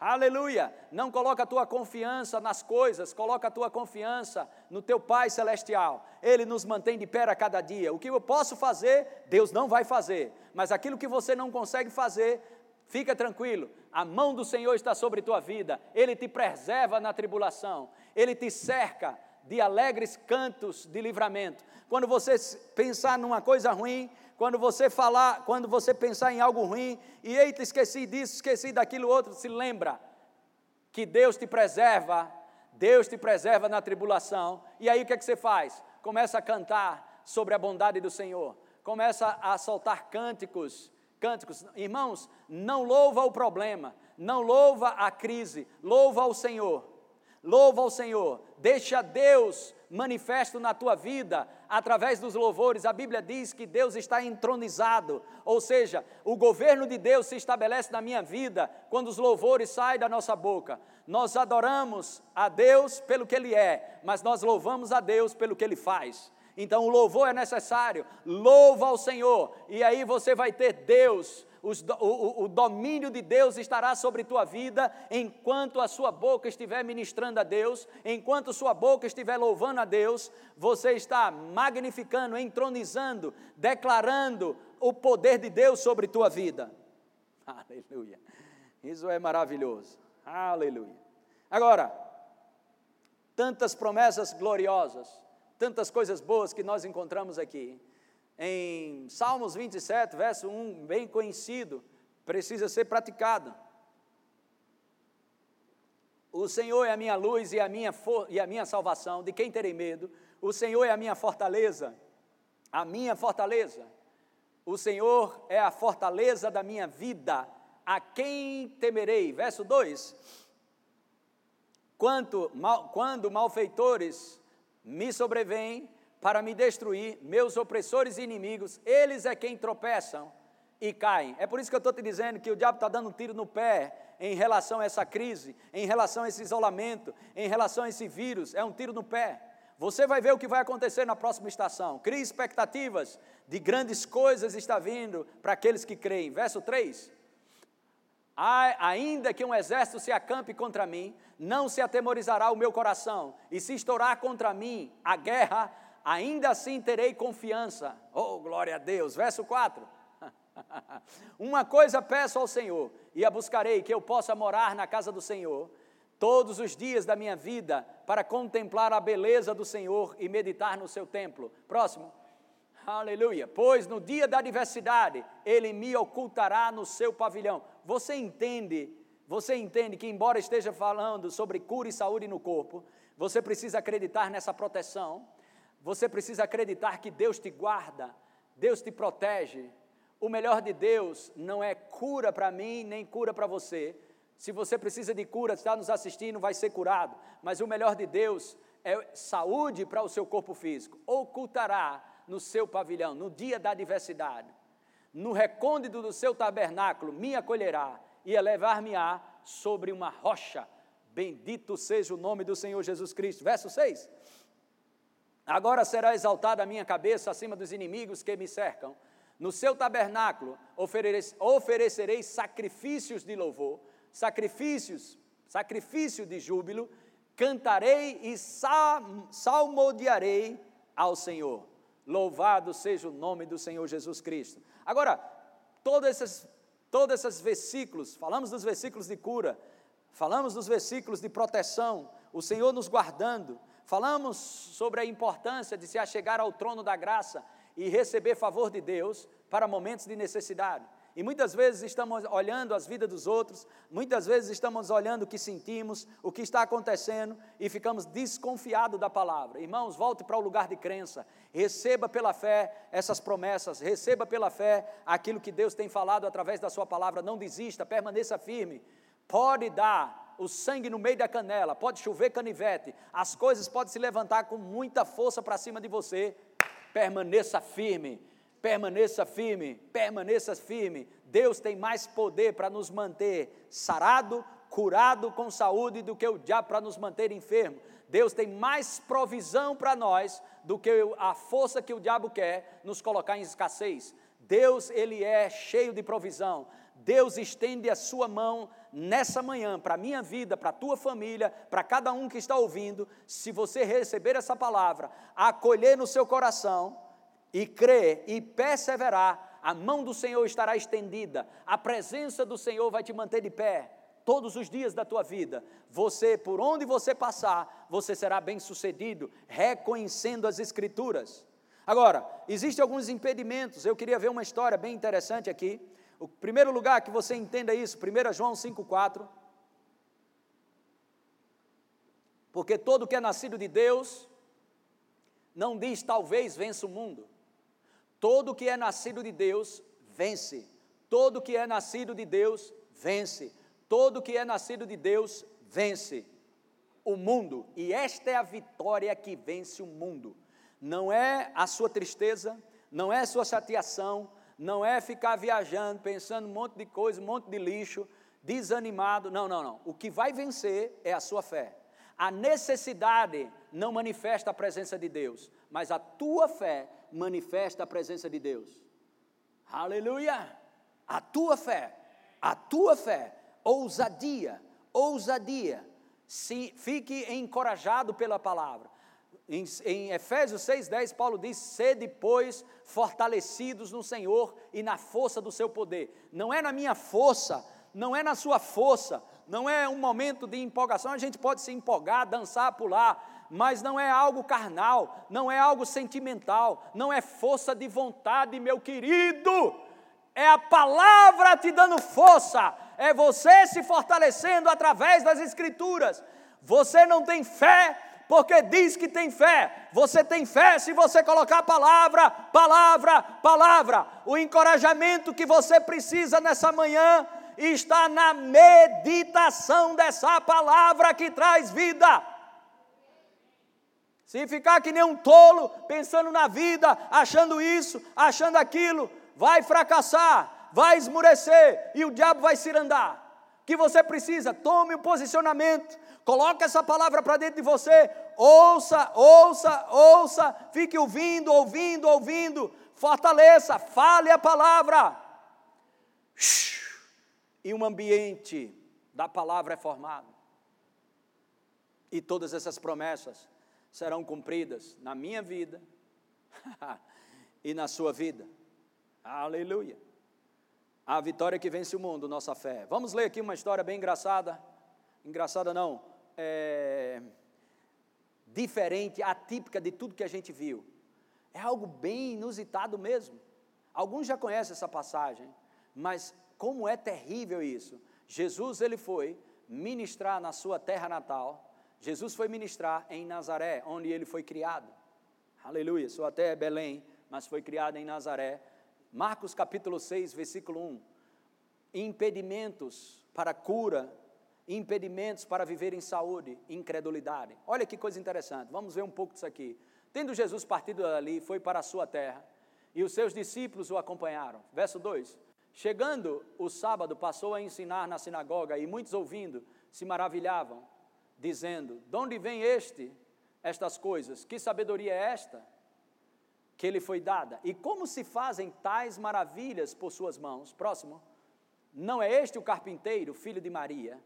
Aleluia! Não coloca a tua confiança nas coisas, coloca a tua confiança no teu Pai celestial. Ele nos mantém de pé a cada dia. O que eu posso fazer, Deus não vai fazer. Mas aquilo que você não consegue fazer, fica tranquilo. A mão do Senhor está sobre tua vida. Ele te preserva na tribulação. Ele te cerca de alegres cantos de livramento. Quando você pensar numa coisa ruim, quando você falar, quando você pensar em algo ruim, e eita, esqueci disso, esqueci daquilo outro, se lembra que Deus te preserva, Deus te preserva na tribulação. E aí o que é que você faz? Começa a cantar sobre a bondade do Senhor. Começa a soltar cânticos, cânticos. Irmãos, não louva o problema, não louva a crise, louva ao Senhor. Louva ao Senhor, deixa Deus manifesto na tua vida através dos louvores. A Bíblia diz que Deus está entronizado, ou seja, o governo de Deus se estabelece na minha vida quando os louvores saem da nossa boca. Nós adoramos a Deus pelo que Ele é, mas nós louvamos a Deus pelo que Ele faz. Então o louvor é necessário, louva ao Senhor, e aí você vai ter Deus o, o domínio de Deus estará sobre tua vida enquanto a sua boca estiver ministrando a Deus, enquanto sua boca estiver louvando a Deus, você está magnificando, entronizando, declarando o poder de Deus sobre tua vida. Aleluia. Isso é maravilhoso. Aleluia. Agora, tantas promessas gloriosas, tantas coisas boas que nós encontramos aqui em Salmos 27, verso 1, bem conhecido, precisa ser praticado. O Senhor é a minha luz e a minha, e a minha salvação, de quem terei medo? O Senhor é a minha fortaleza, a minha fortaleza. O Senhor é a fortaleza da minha vida, a quem temerei? Verso 2: Quanto, mal, quando malfeitores me sobrevêm, para me destruir, meus opressores e inimigos, eles é quem tropeçam e caem. É por isso que eu estou te dizendo que o diabo está dando um tiro no pé em relação a essa crise, em relação a esse isolamento, em relação a esse vírus, é um tiro no pé. Você vai ver o que vai acontecer na próxima estação. Crie expectativas de grandes coisas está vindo para aqueles que creem. Verso 3. Ainda que um exército se acampe contra mim, não se atemorizará o meu coração, e se estourar contra mim a guerra, ainda assim terei confiança. Oh, glória a Deus. Verso 4. Uma coisa peço ao Senhor, e a buscarei, que eu possa morar na casa do Senhor todos os dias da minha vida, para contemplar a beleza do Senhor e meditar no seu templo. Próximo. Aleluia. Pois no dia da adversidade, ele me ocultará no seu pavilhão. Você entende? Você entende que, embora esteja falando sobre cura e saúde no corpo, você precisa acreditar nessa proteção, você precisa acreditar que Deus te guarda, Deus te protege. O melhor de Deus não é cura para mim, nem cura para você. Se você precisa de cura, está nos assistindo, vai ser curado. Mas o melhor de Deus é saúde para o seu corpo físico. Ocultará no seu pavilhão, no dia da adversidade. No recôndito do seu tabernáculo me acolherá e elevar-me-á sobre uma rocha. Bendito seja o nome do Senhor Jesus Cristo. Verso 6. Agora será exaltada a minha cabeça acima dos inimigos que me cercam. No seu tabernáculo oferecerei sacrifícios de louvor, sacrifícios, sacrifício de júbilo, cantarei e salmodiarei ao Senhor. Louvado seja o nome do Senhor Jesus Cristo. Agora, todos esses, todos esses versículos, falamos dos versículos de cura, falamos dos versículos de proteção, o Senhor nos guardando, falamos sobre a importância de se achegar ao trono da graça e receber favor de Deus para momentos de necessidade. E muitas vezes estamos olhando as vidas dos outros, muitas vezes estamos olhando o que sentimos, o que está acontecendo e ficamos desconfiados da palavra. Irmãos, volte para o lugar de crença, receba pela fé essas promessas, receba pela fé aquilo que Deus tem falado através da Sua palavra. Não desista, permaneça firme. Pode dar o sangue no meio da canela, pode chover canivete, as coisas podem se levantar com muita força para cima de você. Permaneça firme permaneça firme, permaneça firme. Deus tem mais poder para nos manter sarado, curado com saúde do que o diabo para nos manter enfermo. Deus tem mais provisão para nós do que a força que o diabo quer nos colocar em escassez. Deus, ele é cheio de provisão. Deus estende a sua mão nessa manhã para a minha vida, para a tua família, para cada um que está ouvindo. Se você receber essa palavra, acolher no seu coração, e crer e perseverar, a mão do Senhor estará estendida, a presença do Senhor vai te manter de pé todos os dias da tua vida. Você, por onde você passar, você será bem-sucedido, reconhecendo as Escrituras. Agora, existem alguns impedimentos, eu queria ver uma história bem interessante aqui. O primeiro lugar que você entenda isso, 1 João 5,4. Porque todo que é nascido de Deus, não diz talvez vença o mundo. Todo que é nascido de Deus vence. Todo que é nascido de Deus vence. Todo que é nascido de Deus vence o mundo. E esta é a vitória que vence o mundo. Não é a sua tristeza, não é a sua chateação, não é ficar viajando, pensando um monte de coisa, um monte de lixo, desanimado. Não, não, não. O que vai vencer é a sua fé. A necessidade não manifesta a presença de Deus, mas a tua fé manifesta a presença de Deus. Aleluia! A tua fé, a tua fé, ousadia, ousadia. Se, fique encorajado pela palavra. Em, em Efésios 6,10, Paulo diz: Sede, pois, fortalecidos no Senhor e na força do seu poder. Não é na minha força, não é na sua força, não é um momento de empolgação. A gente pode se empolgar, dançar, pular, mas não é algo carnal, não é algo sentimental, não é força de vontade, meu querido. É a palavra te dando força, é você se fortalecendo através das Escrituras. Você não tem fé porque diz que tem fé. Você tem fé se você colocar palavra, palavra, palavra. O encorajamento que você precisa nessa manhã está na meditação dessa palavra que traz vida. Se ficar que nem um tolo, pensando na vida, achando isso, achando aquilo, vai fracassar, vai esmurecer e o diabo vai se andar. Que você precisa, tome o um posicionamento, coloque essa palavra para dentro de você, ouça, ouça, ouça, fique ouvindo, ouvindo, ouvindo, fortaleça, fale a palavra. E um ambiente da palavra é formado. E todas essas promessas serão cumpridas na minha vida e na sua vida. Aleluia. A vitória que vence o mundo, nossa fé. Vamos ler aqui uma história bem engraçada. Engraçada não, é diferente, atípica de tudo que a gente viu. É algo bem inusitado mesmo. Alguns já conhecem essa passagem, mas como é terrível isso. Jesus ele foi ministrar na sua terra natal. Jesus foi ministrar em Nazaré, onde ele foi criado. Aleluia. Sua terra é Belém, mas foi criado em Nazaré. Marcos capítulo 6, versículo 1. Impedimentos para cura, impedimentos para viver em saúde, incredulidade. Olha que coisa interessante. Vamos ver um pouco disso aqui. Tendo Jesus partido dali, foi para a sua terra, e os seus discípulos o acompanharam. Verso 2: Chegando o sábado, passou a ensinar na sinagoga, e muitos ouvindo se maravilhavam, dizendo: De onde vem este, estas coisas? Que sabedoria é esta que lhe foi dada? E como se fazem tais maravilhas por suas mãos? Próximo. Não é este o carpinteiro, filho de Maria,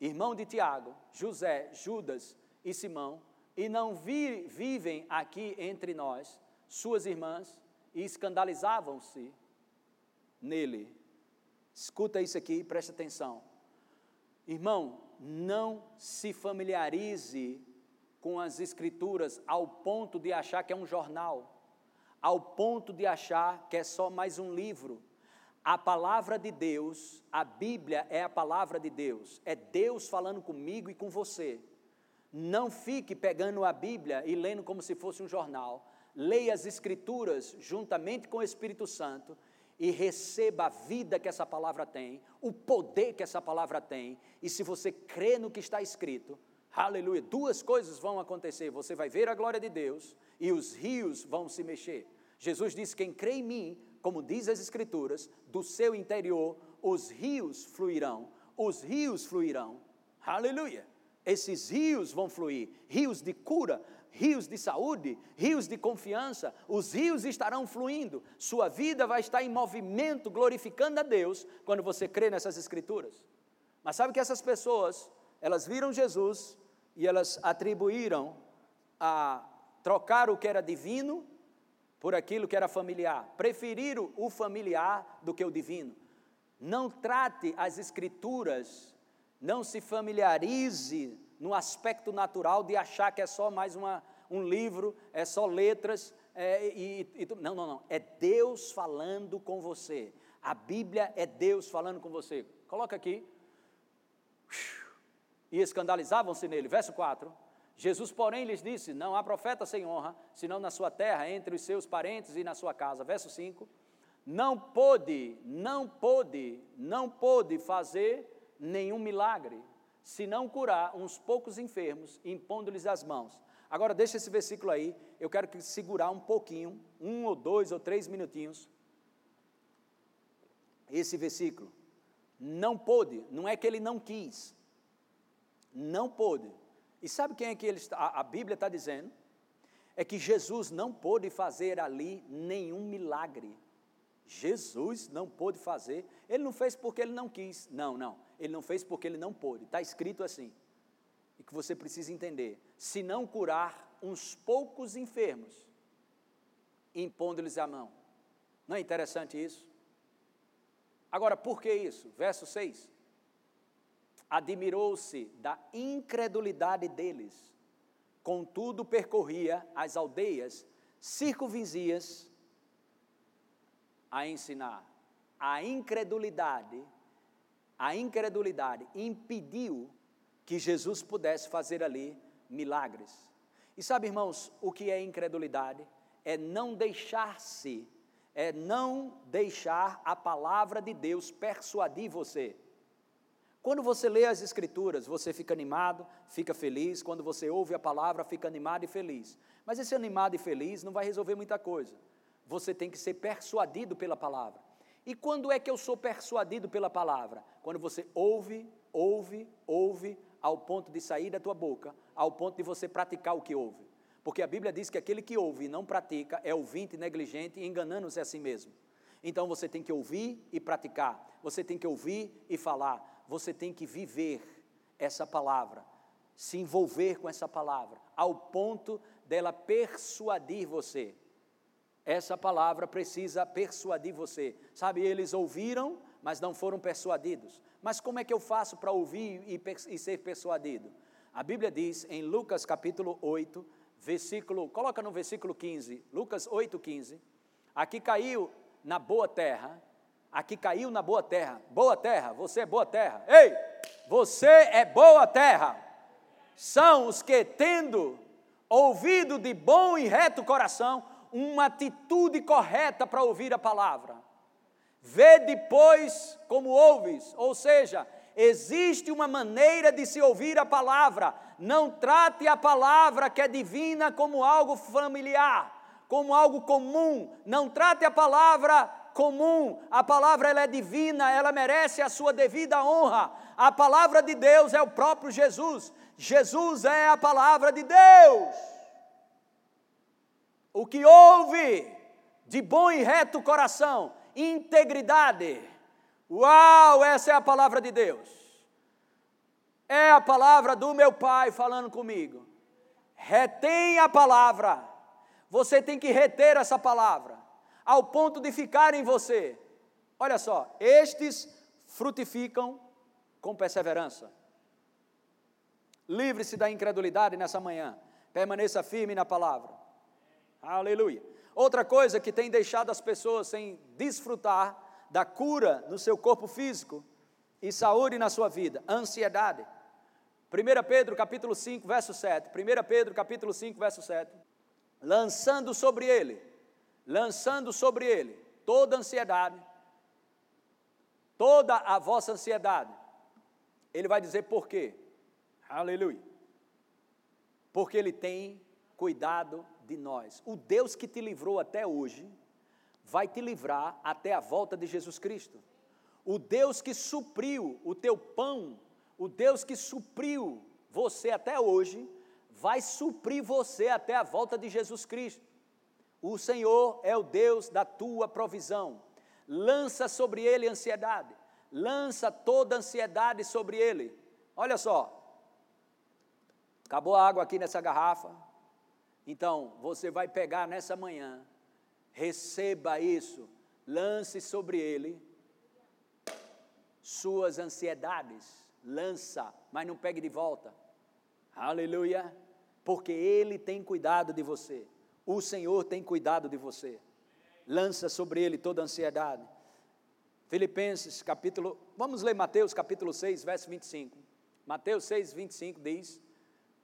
irmão de Tiago, José, Judas e Simão? E não vi, vivem aqui entre nós suas irmãs e escandalizavam-se nele. Escuta isso aqui preste atenção. Irmão, não se familiarize com as Escrituras ao ponto de achar que é um jornal, ao ponto de achar que é só mais um livro. A palavra de Deus, a Bíblia é a palavra de Deus, é Deus falando comigo e com você. Não fique pegando a Bíblia e lendo como se fosse um jornal. Leia as Escrituras juntamente com o Espírito Santo e receba a vida que essa palavra tem, o poder que essa palavra tem, e se você crê no que está escrito, aleluia, duas coisas vão acontecer: você vai ver a glória de Deus e os rios vão se mexer. Jesus disse: Quem crê em mim, como diz as Escrituras, do seu interior os rios fluirão, os rios fluirão, aleluia. Esses rios vão fluir, rios de cura, rios de saúde, rios de confiança, os rios estarão fluindo, sua vida vai estar em movimento, glorificando a Deus, quando você crê nessas escrituras. Mas sabe que essas pessoas, elas viram Jesus e elas atribuíram a trocar o que era divino por aquilo que era familiar, preferiram o familiar do que o divino. Não trate as escrituras, não se familiarize no aspecto natural de achar que é só mais uma, um livro, é só letras. É, e, e, não, não, não. É Deus falando com você. A Bíblia é Deus falando com você. Coloca aqui. E escandalizavam-se nele. Verso 4. Jesus, porém, lhes disse: Não há profeta sem honra, senão na sua terra, entre os seus parentes e na sua casa. Verso 5. Não pôde, não pôde, não pôde fazer nenhum milagre se não curar uns poucos enfermos, impondo-lhes as mãos. Agora, deixa esse versículo aí, eu quero que segurar um pouquinho, um ou dois ou três minutinhos. Esse versículo. Não pôde, não é que ele não quis. Não pôde. E sabe quem é que ele está, a, a Bíblia está dizendo? É que Jesus não pôde fazer ali nenhum milagre. Jesus não pôde fazer, ele não fez porque ele não quis. Não, não. Ele não fez porque ele não pôde. Está escrito assim. E que você precisa entender. Se não curar uns poucos enfermos, impondo-lhes a mão. Não é interessante isso? Agora, por que isso? Verso 6. Admirou-se da incredulidade deles, contudo percorria as aldeias circunvizinhas a ensinar. A incredulidade a incredulidade impediu que Jesus pudesse fazer ali milagres. E sabe, irmãos, o que é incredulidade? É não deixar-se, é não deixar a palavra de Deus persuadir você. Quando você lê as Escrituras, você fica animado, fica feliz. Quando você ouve a palavra, fica animado e feliz. Mas esse animado e feliz não vai resolver muita coisa. Você tem que ser persuadido pela palavra. E quando é que eu sou persuadido pela palavra? Quando você ouve, ouve, ouve, ao ponto de sair da tua boca, ao ponto de você praticar o que ouve. Porque a Bíblia diz que aquele que ouve e não pratica é ouvinte negligente e enganando-se a si mesmo. Então você tem que ouvir e praticar, você tem que ouvir e falar, você tem que viver essa palavra, se envolver com essa palavra, ao ponto dela persuadir você. essa palavra precisa persuadir você. Sabe, eles ouviram, mas não foram persuadidos. Mas como é que eu faço para ouvir e, e, ser persuadido? A Bíblia diz em Lucas capítulo 8, versículo, coloca no versículo 15, Lucas 8, 15. Aqui caiu na boa terra, aqui caiu na boa terra. Boa terra, você é boa terra. Ei, você é boa terra. São os que, tendo ouvido de bom e reto coração, uma atitude correta para ouvir a palavra. Vê depois como ouves, ou seja, existe uma maneira de se ouvir a palavra. Não trate a palavra que é divina como algo familiar, como algo comum. Não trate a palavra comum. A palavra ela é divina, ela merece a sua devida honra. A palavra de Deus é o próprio Jesus. Jesus é a palavra de Deus. O que ouve de bom e reto coração, integridade. Uau, essa é a palavra de Deus. É a palavra do meu Pai falando comigo. Retém a palavra. Você tem que reter essa palavra, ao ponto de ficar em você. Olha só, estes frutificam com perseverança. Livre-se da incredulidade nessa manhã. Permaneça firme na palavra. Aleluia. Outra coisa que tem deixado as pessoas sem desfrutar da cura no seu corpo físico e saúde na sua vida, ansiedade. 1 Pedro capítulo 5, verso 7. 1 Pedro capítulo 5, verso 7. Lançando sobre ele, lançando sobre ele toda ansiedade, toda a vossa ansiedade. Ele vai dizer por quê? Aleluia. Porque ele tem cuidado de nós. O Deus que te livrou até hoje, vai te livrar até a volta de Jesus Cristo. O Deus que supriu o teu pão, o Deus que supriu você até hoje, vai suprir você até a volta de Jesus Cristo. O Senhor é o Deus da tua provisão. Lança sobre ele ansiedade, lança toda ansiedade sobre ele. Olha só, acabou a água aqui nessa garrafa, então, você vai pegar nessa manhã, receba isso, lance sobre ele suas ansiedades, lança, mas não pegue de volta. Aleluia, porque ele tem cuidado de você. O Senhor tem cuidado de você. Lança sobre ele toda ansiedade. Filipenses capítulo, vamos ler Mateus capítulo 6, verso 25. Mateus 6, 25 diz: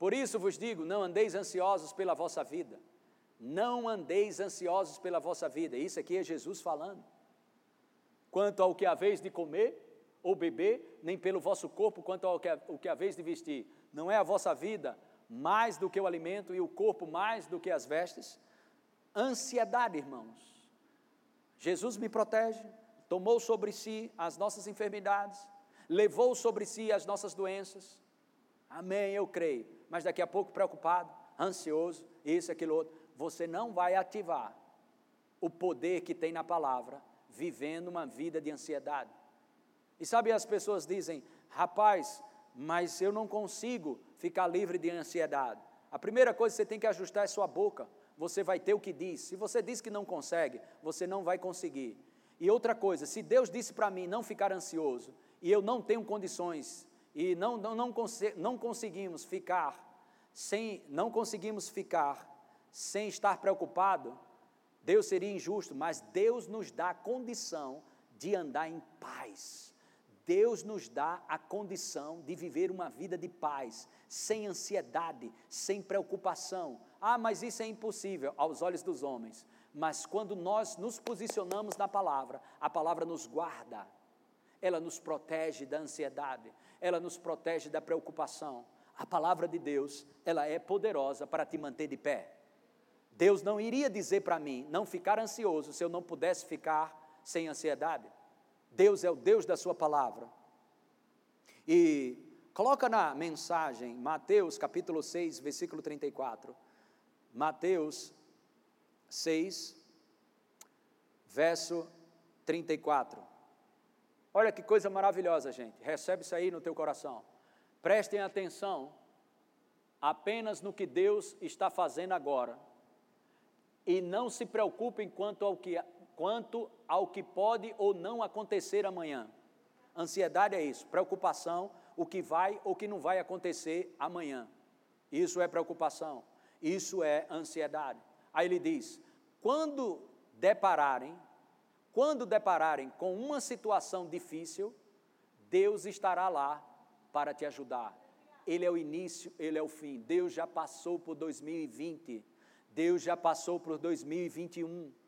por isso vos digo: não andeis ansiosos pela vossa vida. Não andeis ansiosos pela vossa vida. Isso aqui é Jesus falando. Quanto ao que haveis de comer ou beber, nem pelo vosso corpo, quanto ao que, o que haveis de vestir. Não é a vossa vida mais do que o alimento e o corpo mais do que as vestes? Ansiedade, irmãos. Jesus me protege, tomou sobre si as nossas enfermidades, levou sobre si as nossas doenças. Amém, eu creio mas daqui a pouco preocupado, ansioso, isso, aquilo outro. Você não vai ativar o poder que tem na palavra, vivendo uma vida de ansiedade. E sabe, as pessoas dizem, rapaz, mas eu não consigo ficar livre de ansiedade. A primeira coisa que você tem que ajustar é sua boca. Você vai ter o que diz. Se você diz que não consegue, você não vai conseguir. E outra coisa, se Deus disse para mim não ficar ansioso, e eu não tenho condições e não, não, não, não conseguimos ficar sem, não conseguimos ficar sem estar preocupado, Deus seria injusto, mas Deus nos dá condição de andar em paz. Deus nos dá a condição de viver uma vida de paz, sem ansiedade, sem preocupação. Ah, mas isso é impossível aos olhos dos homens. Mas quando nós nos posicionamos na palavra, a palavra nos guarda, ela nos protege da ansiedade, ela nos protege da preocupação. A palavra de Deus, ela é poderosa para te manter de pé. Deus não iria dizer para mim não ficar ansioso se eu não pudesse ficar sem ansiedade. Deus é o Deus da sua palavra. E coloca na mensagem Mateus capítulo 6, versículo 34. Mateus 6, verso 34. Olha que coisa maravilhosa, gente. Recebe isso aí no teu coração. Prestem atenção apenas no que Deus está fazendo agora. E não se preocupem quanto ao que, quanto ao que pode ou não acontecer amanhã. Ansiedade é isso, preocupação, o que vai ou que não vai acontecer amanhã. Isso é preocupação, isso é ansiedade. Aí ele diz: quando depararem, quando depararem com uma situação difícil, Deus estará lá para te ajudar. Ele é o início, ele é o fim. Deus já passou por 2020, Deus já passou por 2021.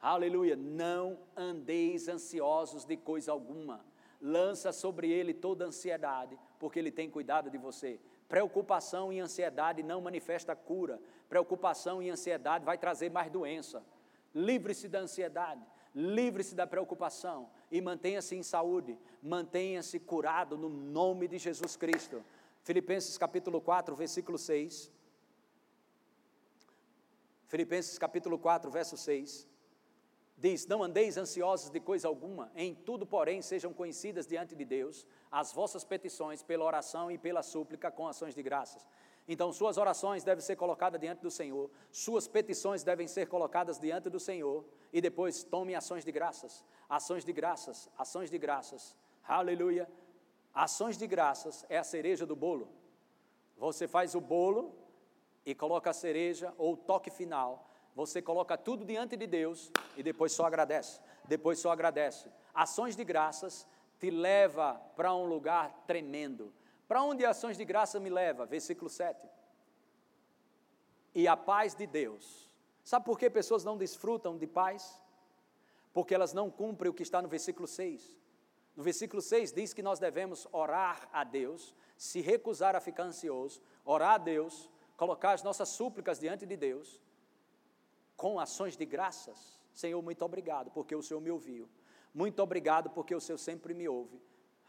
Aleluia. Não andeis ansiosos de coisa alguma. Lança sobre ele toda ansiedade, porque ele tem cuidado de você. Preocupação e ansiedade não manifesta cura. Preocupação e ansiedade vai trazer mais doença. Livre-se da ansiedade, livre-se da preocupação e mantenha-se em saúde, mantenha-se curado no nome de Jesus Cristo. Filipenses capítulo 4, versículo 6. Filipenses capítulo 4, verso 6 diz: Não andeis ansiosos de coisa alguma, em tudo, porém, sejam conhecidas diante de Deus as vossas petições pela oração e pela súplica com ações de graças. Então, suas orações devem ser colocadas diante do Senhor, suas petições devem ser colocadas diante do Senhor, e depois tome ações de graças, ações de graças, ações de graças, aleluia. Ações de graças é a cereja do bolo. Você faz o bolo e coloca a cereja ou o toque final, você coloca tudo diante de Deus e depois só agradece. Depois só agradece. Ações de graças te leva para um lugar tremendo. Para onde ações de graça me leva? Versículo 7. E a paz de Deus. Sabe por que pessoas não desfrutam de paz? Porque elas não cumprem o que está no versículo 6. No versículo 6 diz que nós devemos orar a Deus, se recusar a ficar ansioso, orar a Deus, colocar as nossas súplicas diante de Deus com ações de graças. Senhor, muito obrigado, porque o Senhor me ouviu. Muito obrigado, porque o Senhor sempre me ouve.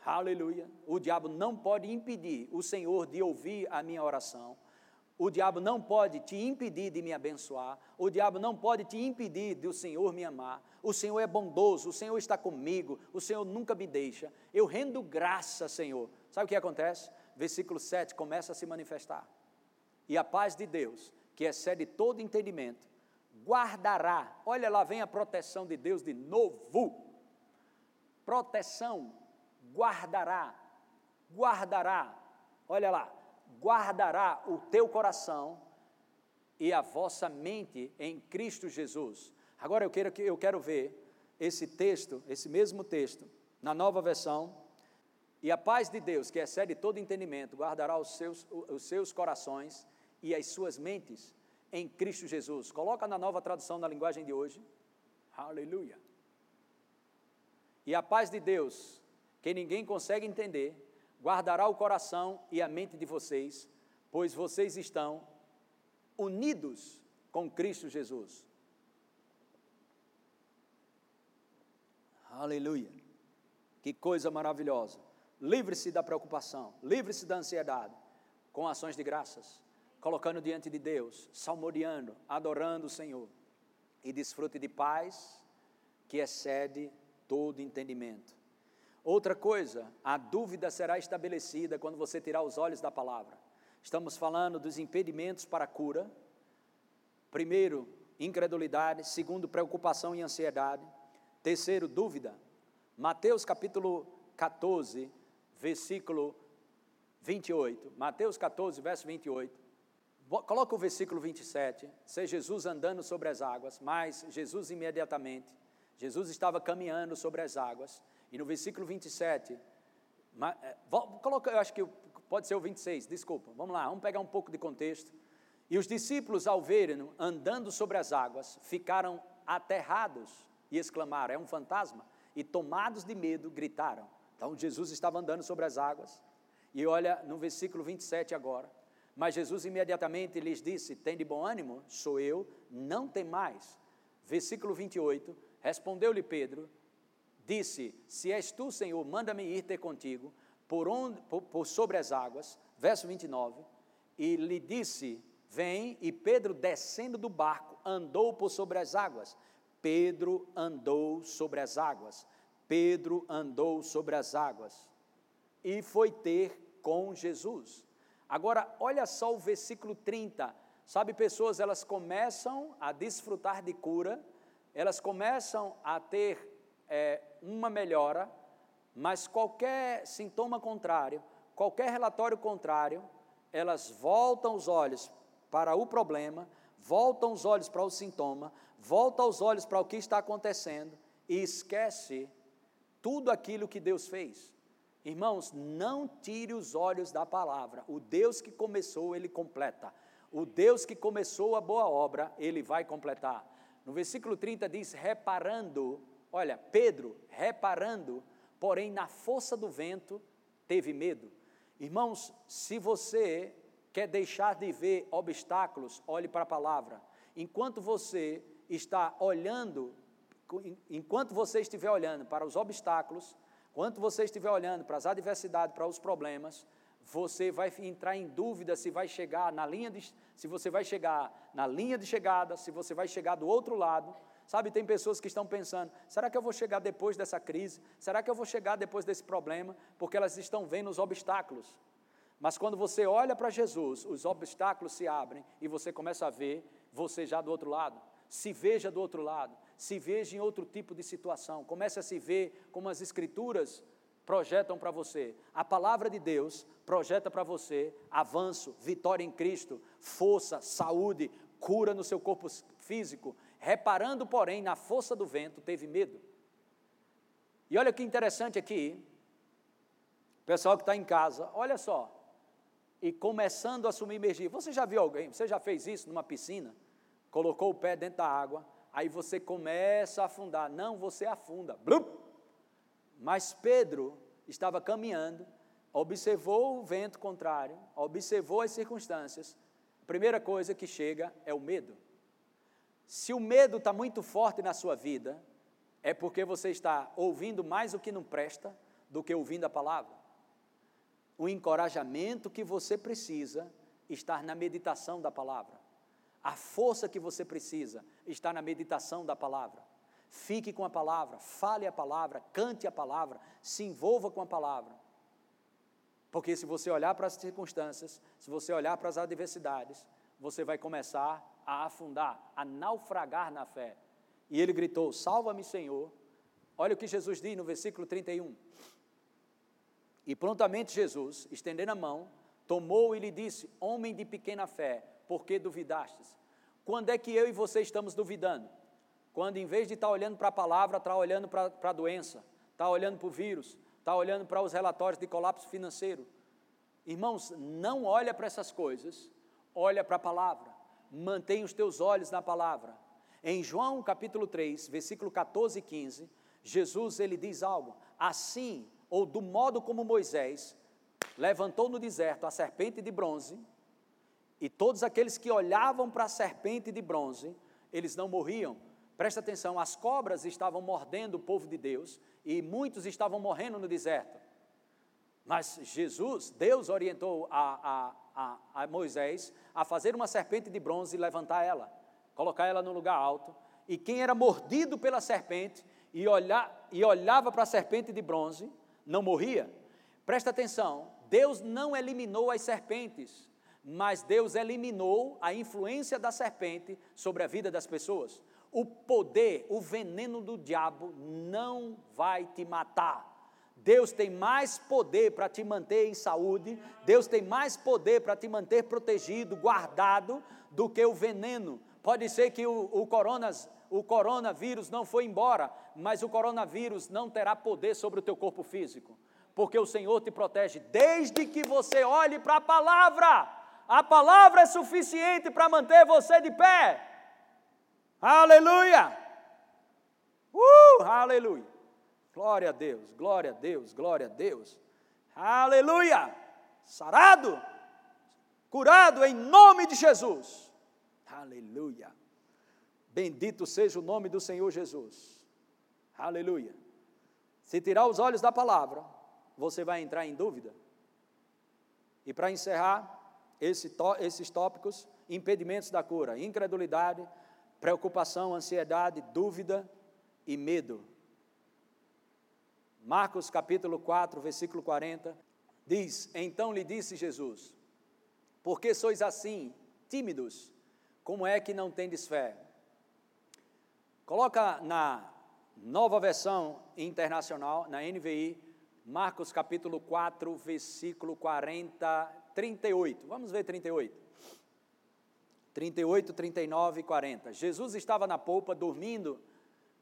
Aleluia. O diabo não pode impedir o Senhor de ouvir a minha oração. O diabo não pode te impedir de me abençoar. O diabo não pode te impedir de o Senhor me amar. O Senhor é bondoso, o Senhor está comigo, o Senhor nunca me deixa. Eu rendo graça, Senhor. Sabe o que acontece? Versículo 7 começa a se manifestar. E a paz de Deus, que excede todo entendimento, guardará. Olha lá, vem a proteção de Deus de novo. Proteção, guardará, guardará. Olha lá, guardará o teu coração e a vossa mente em Cristo Jesus. Agora eu quero, eu quero ver esse texto, esse mesmo texto, na nova versão. E a paz de Deus, que excede todo entendimento, guardará os seus, os seus corações e as suas mentes em Cristo Jesus. Coloca na nova tradução na linguagem de hoje. Aleluia. E a paz de Deus, que ninguém consegue entender, guardará o coração e a mente de vocês, pois vocês estão unidos com Cristo Jesus. Aleluia. Que coisa maravilhosa. Livre-se da preocupação, livre-se da ansiedade, com ações de graças colocando diante de Deus, salmodiando, adorando o Senhor. E desfrute de paz que excede todo entendimento. Outra coisa, a dúvida será estabelecida quando você tirar os olhos da palavra. Estamos falando dos impedimentos para a cura. Primeiro, incredulidade. Segundo, preocupação e ansiedade. Terceiro, dúvida. Mateus capítulo 14, versículo 28. Mateus 14, verso 28. Coloca o versículo 27, ser Jesus andando sobre as águas, mas Jesus imediatamente, Jesus estava caminhando sobre as águas, e no versículo 27, é, coloca, eu acho que pode ser o 26, desculpa, vamos lá, vamos pegar um pouco de contexto. E os discípulos, ao verem andando sobre as águas, ficaram aterrados e exclamaram: É um fantasma? E tomados de medo, gritaram. Então Jesus estava andando sobre as águas, e olha no versículo 27 agora. Mas Jesus imediatamente lhes disse: Tem de bom ânimo, sou eu, não tem mais. Versículo 28, respondeu-lhe Pedro, disse: Se és tu, Senhor, manda-me ir ter contigo por, onde, por, por sobre as águas. Verso 29, e lhe disse: Vem, e Pedro, descendo do barco, andou por sobre as águas. Pedro andou sobre as águas. Pedro andou sobre as águas e foi ter com Jesus. Agora, olha só o versículo 30. Sabe, pessoas elas começam a desfrutar de cura, elas começam a ter é, uma melhora, mas qualquer sintoma contrário, qualquer relatório contrário, elas voltam os olhos para o problema, voltam os olhos para o sintoma, voltam os olhos para o que está acontecendo e esquece tudo aquilo que Deus fez. Irmãos, não tire os olhos da palavra. O Deus que começou, ele completa. O Deus que começou a boa obra, ele vai completar. No versículo 30 diz: reparando, olha, Pedro, reparando, porém na força do vento, teve medo. Irmãos, se você quer deixar de ver obstáculos, olhe para a palavra. Enquanto você está olhando, enquanto você estiver olhando para os obstáculos, enquanto você estiver olhando para as adversidades, para os problemas, você vai entrar em dúvida se vai chegar na linha de, se você vai chegar na linha de chegada, se você vai chegar do outro lado. Sabe, tem pessoas que estão pensando: será que eu vou chegar depois dessa crise? Será que eu vou chegar depois desse problema? Porque elas estão vendo os obstáculos. Mas quando você olha para Jesus, os obstáculos se abrem e você começa a ver você já do outro lado. Se veja do outro lado, se veja em outro tipo de situação. Comece a se ver como as Escrituras projetam para você. A palavra de Deus projeta para você avanço, vitória em Cristo, força, saúde, cura no seu corpo físico. Reparando, porém, na força do vento, teve medo. E olha que interessante aqui, pessoal que está em casa, olha só, e começando a submergir. Você já viu alguém, você já fez isso numa piscina? Colocou o pé dentro da água, aí você começa a afundar. Não, você afunda. Blup! Mas Pedro estava caminhando, observou o vento contrário, observou as circunstâncias. A primeira coisa que chega é o medo. Se o medo está muito forte na sua vida, é porque você está ouvindo mais o que não presta do que ouvindo a palavra o encorajamento que você precisa está na meditação da palavra. A força que você precisa está na meditação da palavra. Fique com a palavra, fale a palavra, cante a palavra, se envolva com a palavra. Porque se você olhar para as circunstâncias, se você olhar para as adversidades, você vai começar a afundar, a naufragar na fé. E ele gritou: Salva-me, Senhor. Olha o que Jesus diz no versículo 31. E prontamente Jesus, estendendo a mão, tomou e lhe disse: Homem de pequena fé, por que duvidastes? Quando é que eu e você estamos duvidando? Quando em vez de estar olhando para a palavra, está olhando para a doença, está olhando para o vírus, está olhando para os relatórios de colapso financeiro. Irmãos, não olha para essas coisas, olha para a palavra, mantém os teus olhos na palavra. Em João capítulo 3, versículo 14 e 15, Jesus ele diz algo, assim ou do modo como Moisés levantou no deserto a serpente de bronze, e todos aqueles que olhavam para a serpente de bronze, eles não morriam. Presta atenção, as cobras estavam mordendo o povo de Deus e muitos estavam morrendo no deserto. Mas Jesus, Deus orientou a, a, a, a Moisés a fazer uma serpente de bronze e levantar ela, colocar ela no lugar alto. E quem era mordido pela serpente e, olhar, e olhava para a serpente de bronze, não morria. Presta atenção, Deus não eliminou as serpentes, mas Deus eliminou a influência da serpente sobre a vida das pessoas. O poder, o veneno do diabo não vai te matar. Deus tem mais poder para te manter em saúde, Deus tem mais poder para te manter protegido, guardado, do que o veneno. Pode ser que o, o, coronas, o coronavírus não foi embora, mas o coronavírus não terá poder sobre o teu corpo físico, porque o Senhor te protege desde que você olhe para a palavra. A palavra é suficiente para manter você de pé. Aleluia! Uh, aleluia! Glória a Deus, glória a Deus, glória a Deus. Aleluia! Sarado, curado em nome de Jesus. Aleluia! Bendito seja o nome do Senhor Jesus. Aleluia. Se tirar os olhos da palavra, você vai entrar em dúvida. E para encerrar esse esses tópicos, impedimentos da cura: incredulidade, preocupação, ansiedade, dúvida e medo. Marcos capítulo 4, versículo 40, diz: Então lhe disse Jesus: Por que sois assim, tímidos? Como é que não tendes fé? Coloca na nova versão internacional, na NVI, Marcos capítulo 4, versículo 40, 38. Vamos ver 38. 38, 39 e 40. Jesus estava na polpa dormindo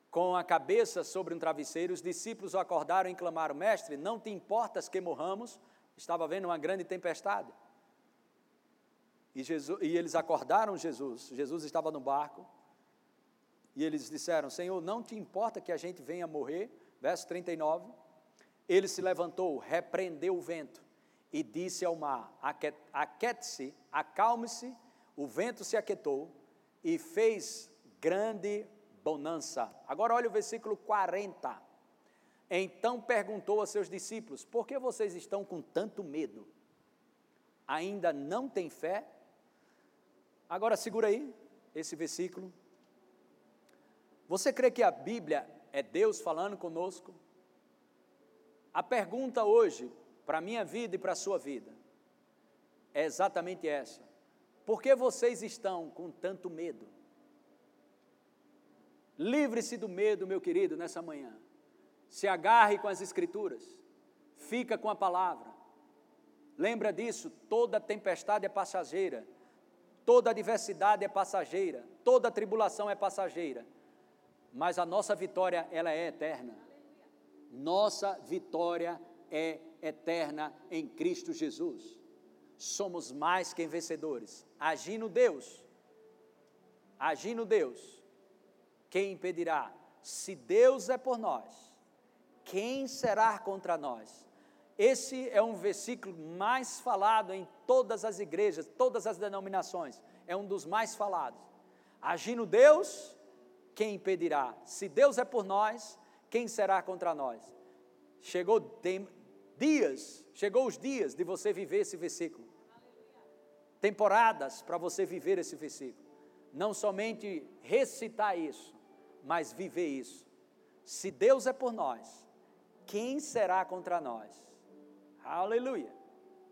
com a cabeça sobre um travesseiro. Os discípulos o acordaram e clamaram: Mestre, não te importas que morramos? Estava havendo uma grande tempestade. E, Jesus, e eles acordaram Jesus. Jesus estava no barco. E eles disseram: Senhor, não te importa que a gente venha morrer? Verso 39. Ele se levantou, repreendeu o vento e disse ao mar: Aquete-se, acalme-se. O vento se aquietou e fez grande bonança. Agora olha o versículo 40. Então perguntou a seus discípulos: Por que vocês estão com tanto medo? Ainda não têm fé? Agora segura aí esse versículo. Você crê que a Bíblia é Deus falando conosco? A pergunta hoje, para a minha vida e para a sua vida, é exatamente essa: por que vocês estão com tanto medo? Livre-se do medo, meu querido, nessa manhã. Se agarre com as Escrituras, fica com a palavra. Lembra disso: toda tempestade é passageira, toda adversidade é passageira, toda tribulação é passageira mas a nossa vitória ela é eterna. Nossa vitória é eterna em Cristo Jesus. Somos mais que vencedores. Agindo Deus, agindo Deus, quem impedirá? Se Deus é por nós, quem será contra nós? Esse é um versículo mais falado em todas as igrejas, todas as denominações. É um dos mais falados. Agindo Deus, quem impedirá? Se Deus é por nós, quem será contra nós? Chegou dias, chegou os dias de você viver esse versículo. Temporadas para você viver esse versículo. Não somente recitar isso, mas viver isso. Se Deus é por nós, quem será contra nós? Aleluia.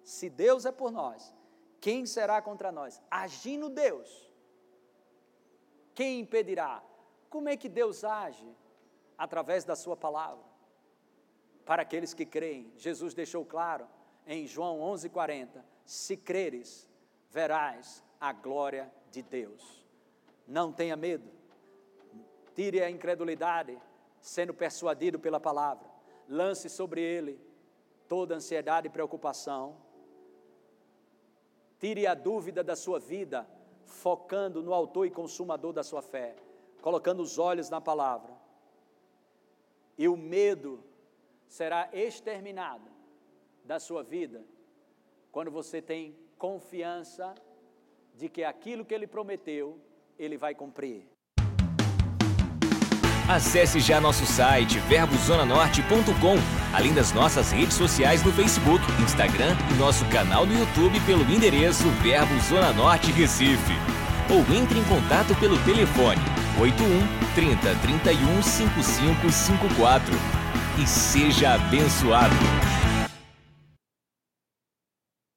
Se Deus é por nós, quem será contra nós? Agindo Deus, quem impedirá? Como é que Deus age? Através da Sua palavra. Para aqueles que creem, Jesus deixou claro em João 11:40: Se creres, verás a glória de Deus. Não tenha medo, tire a incredulidade, sendo persuadido pela palavra, lance sobre ele toda ansiedade e preocupação, tire a dúvida da sua vida, focando no Autor e Consumador da sua fé colocando os olhos na palavra. E o medo será exterminado da sua vida quando você tem confiança de que aquilo que ele prometeu, ele vai cumprir. Acesse já nosso site verbozonanorte.com, além das nossas redes sociais no Facebook, Instagram e nosso canal no YouTube pelo endereço Verbo Zona Norte Recife. Ou entre em contato pelo telefone 81 30 31 5554 e seja abençoado.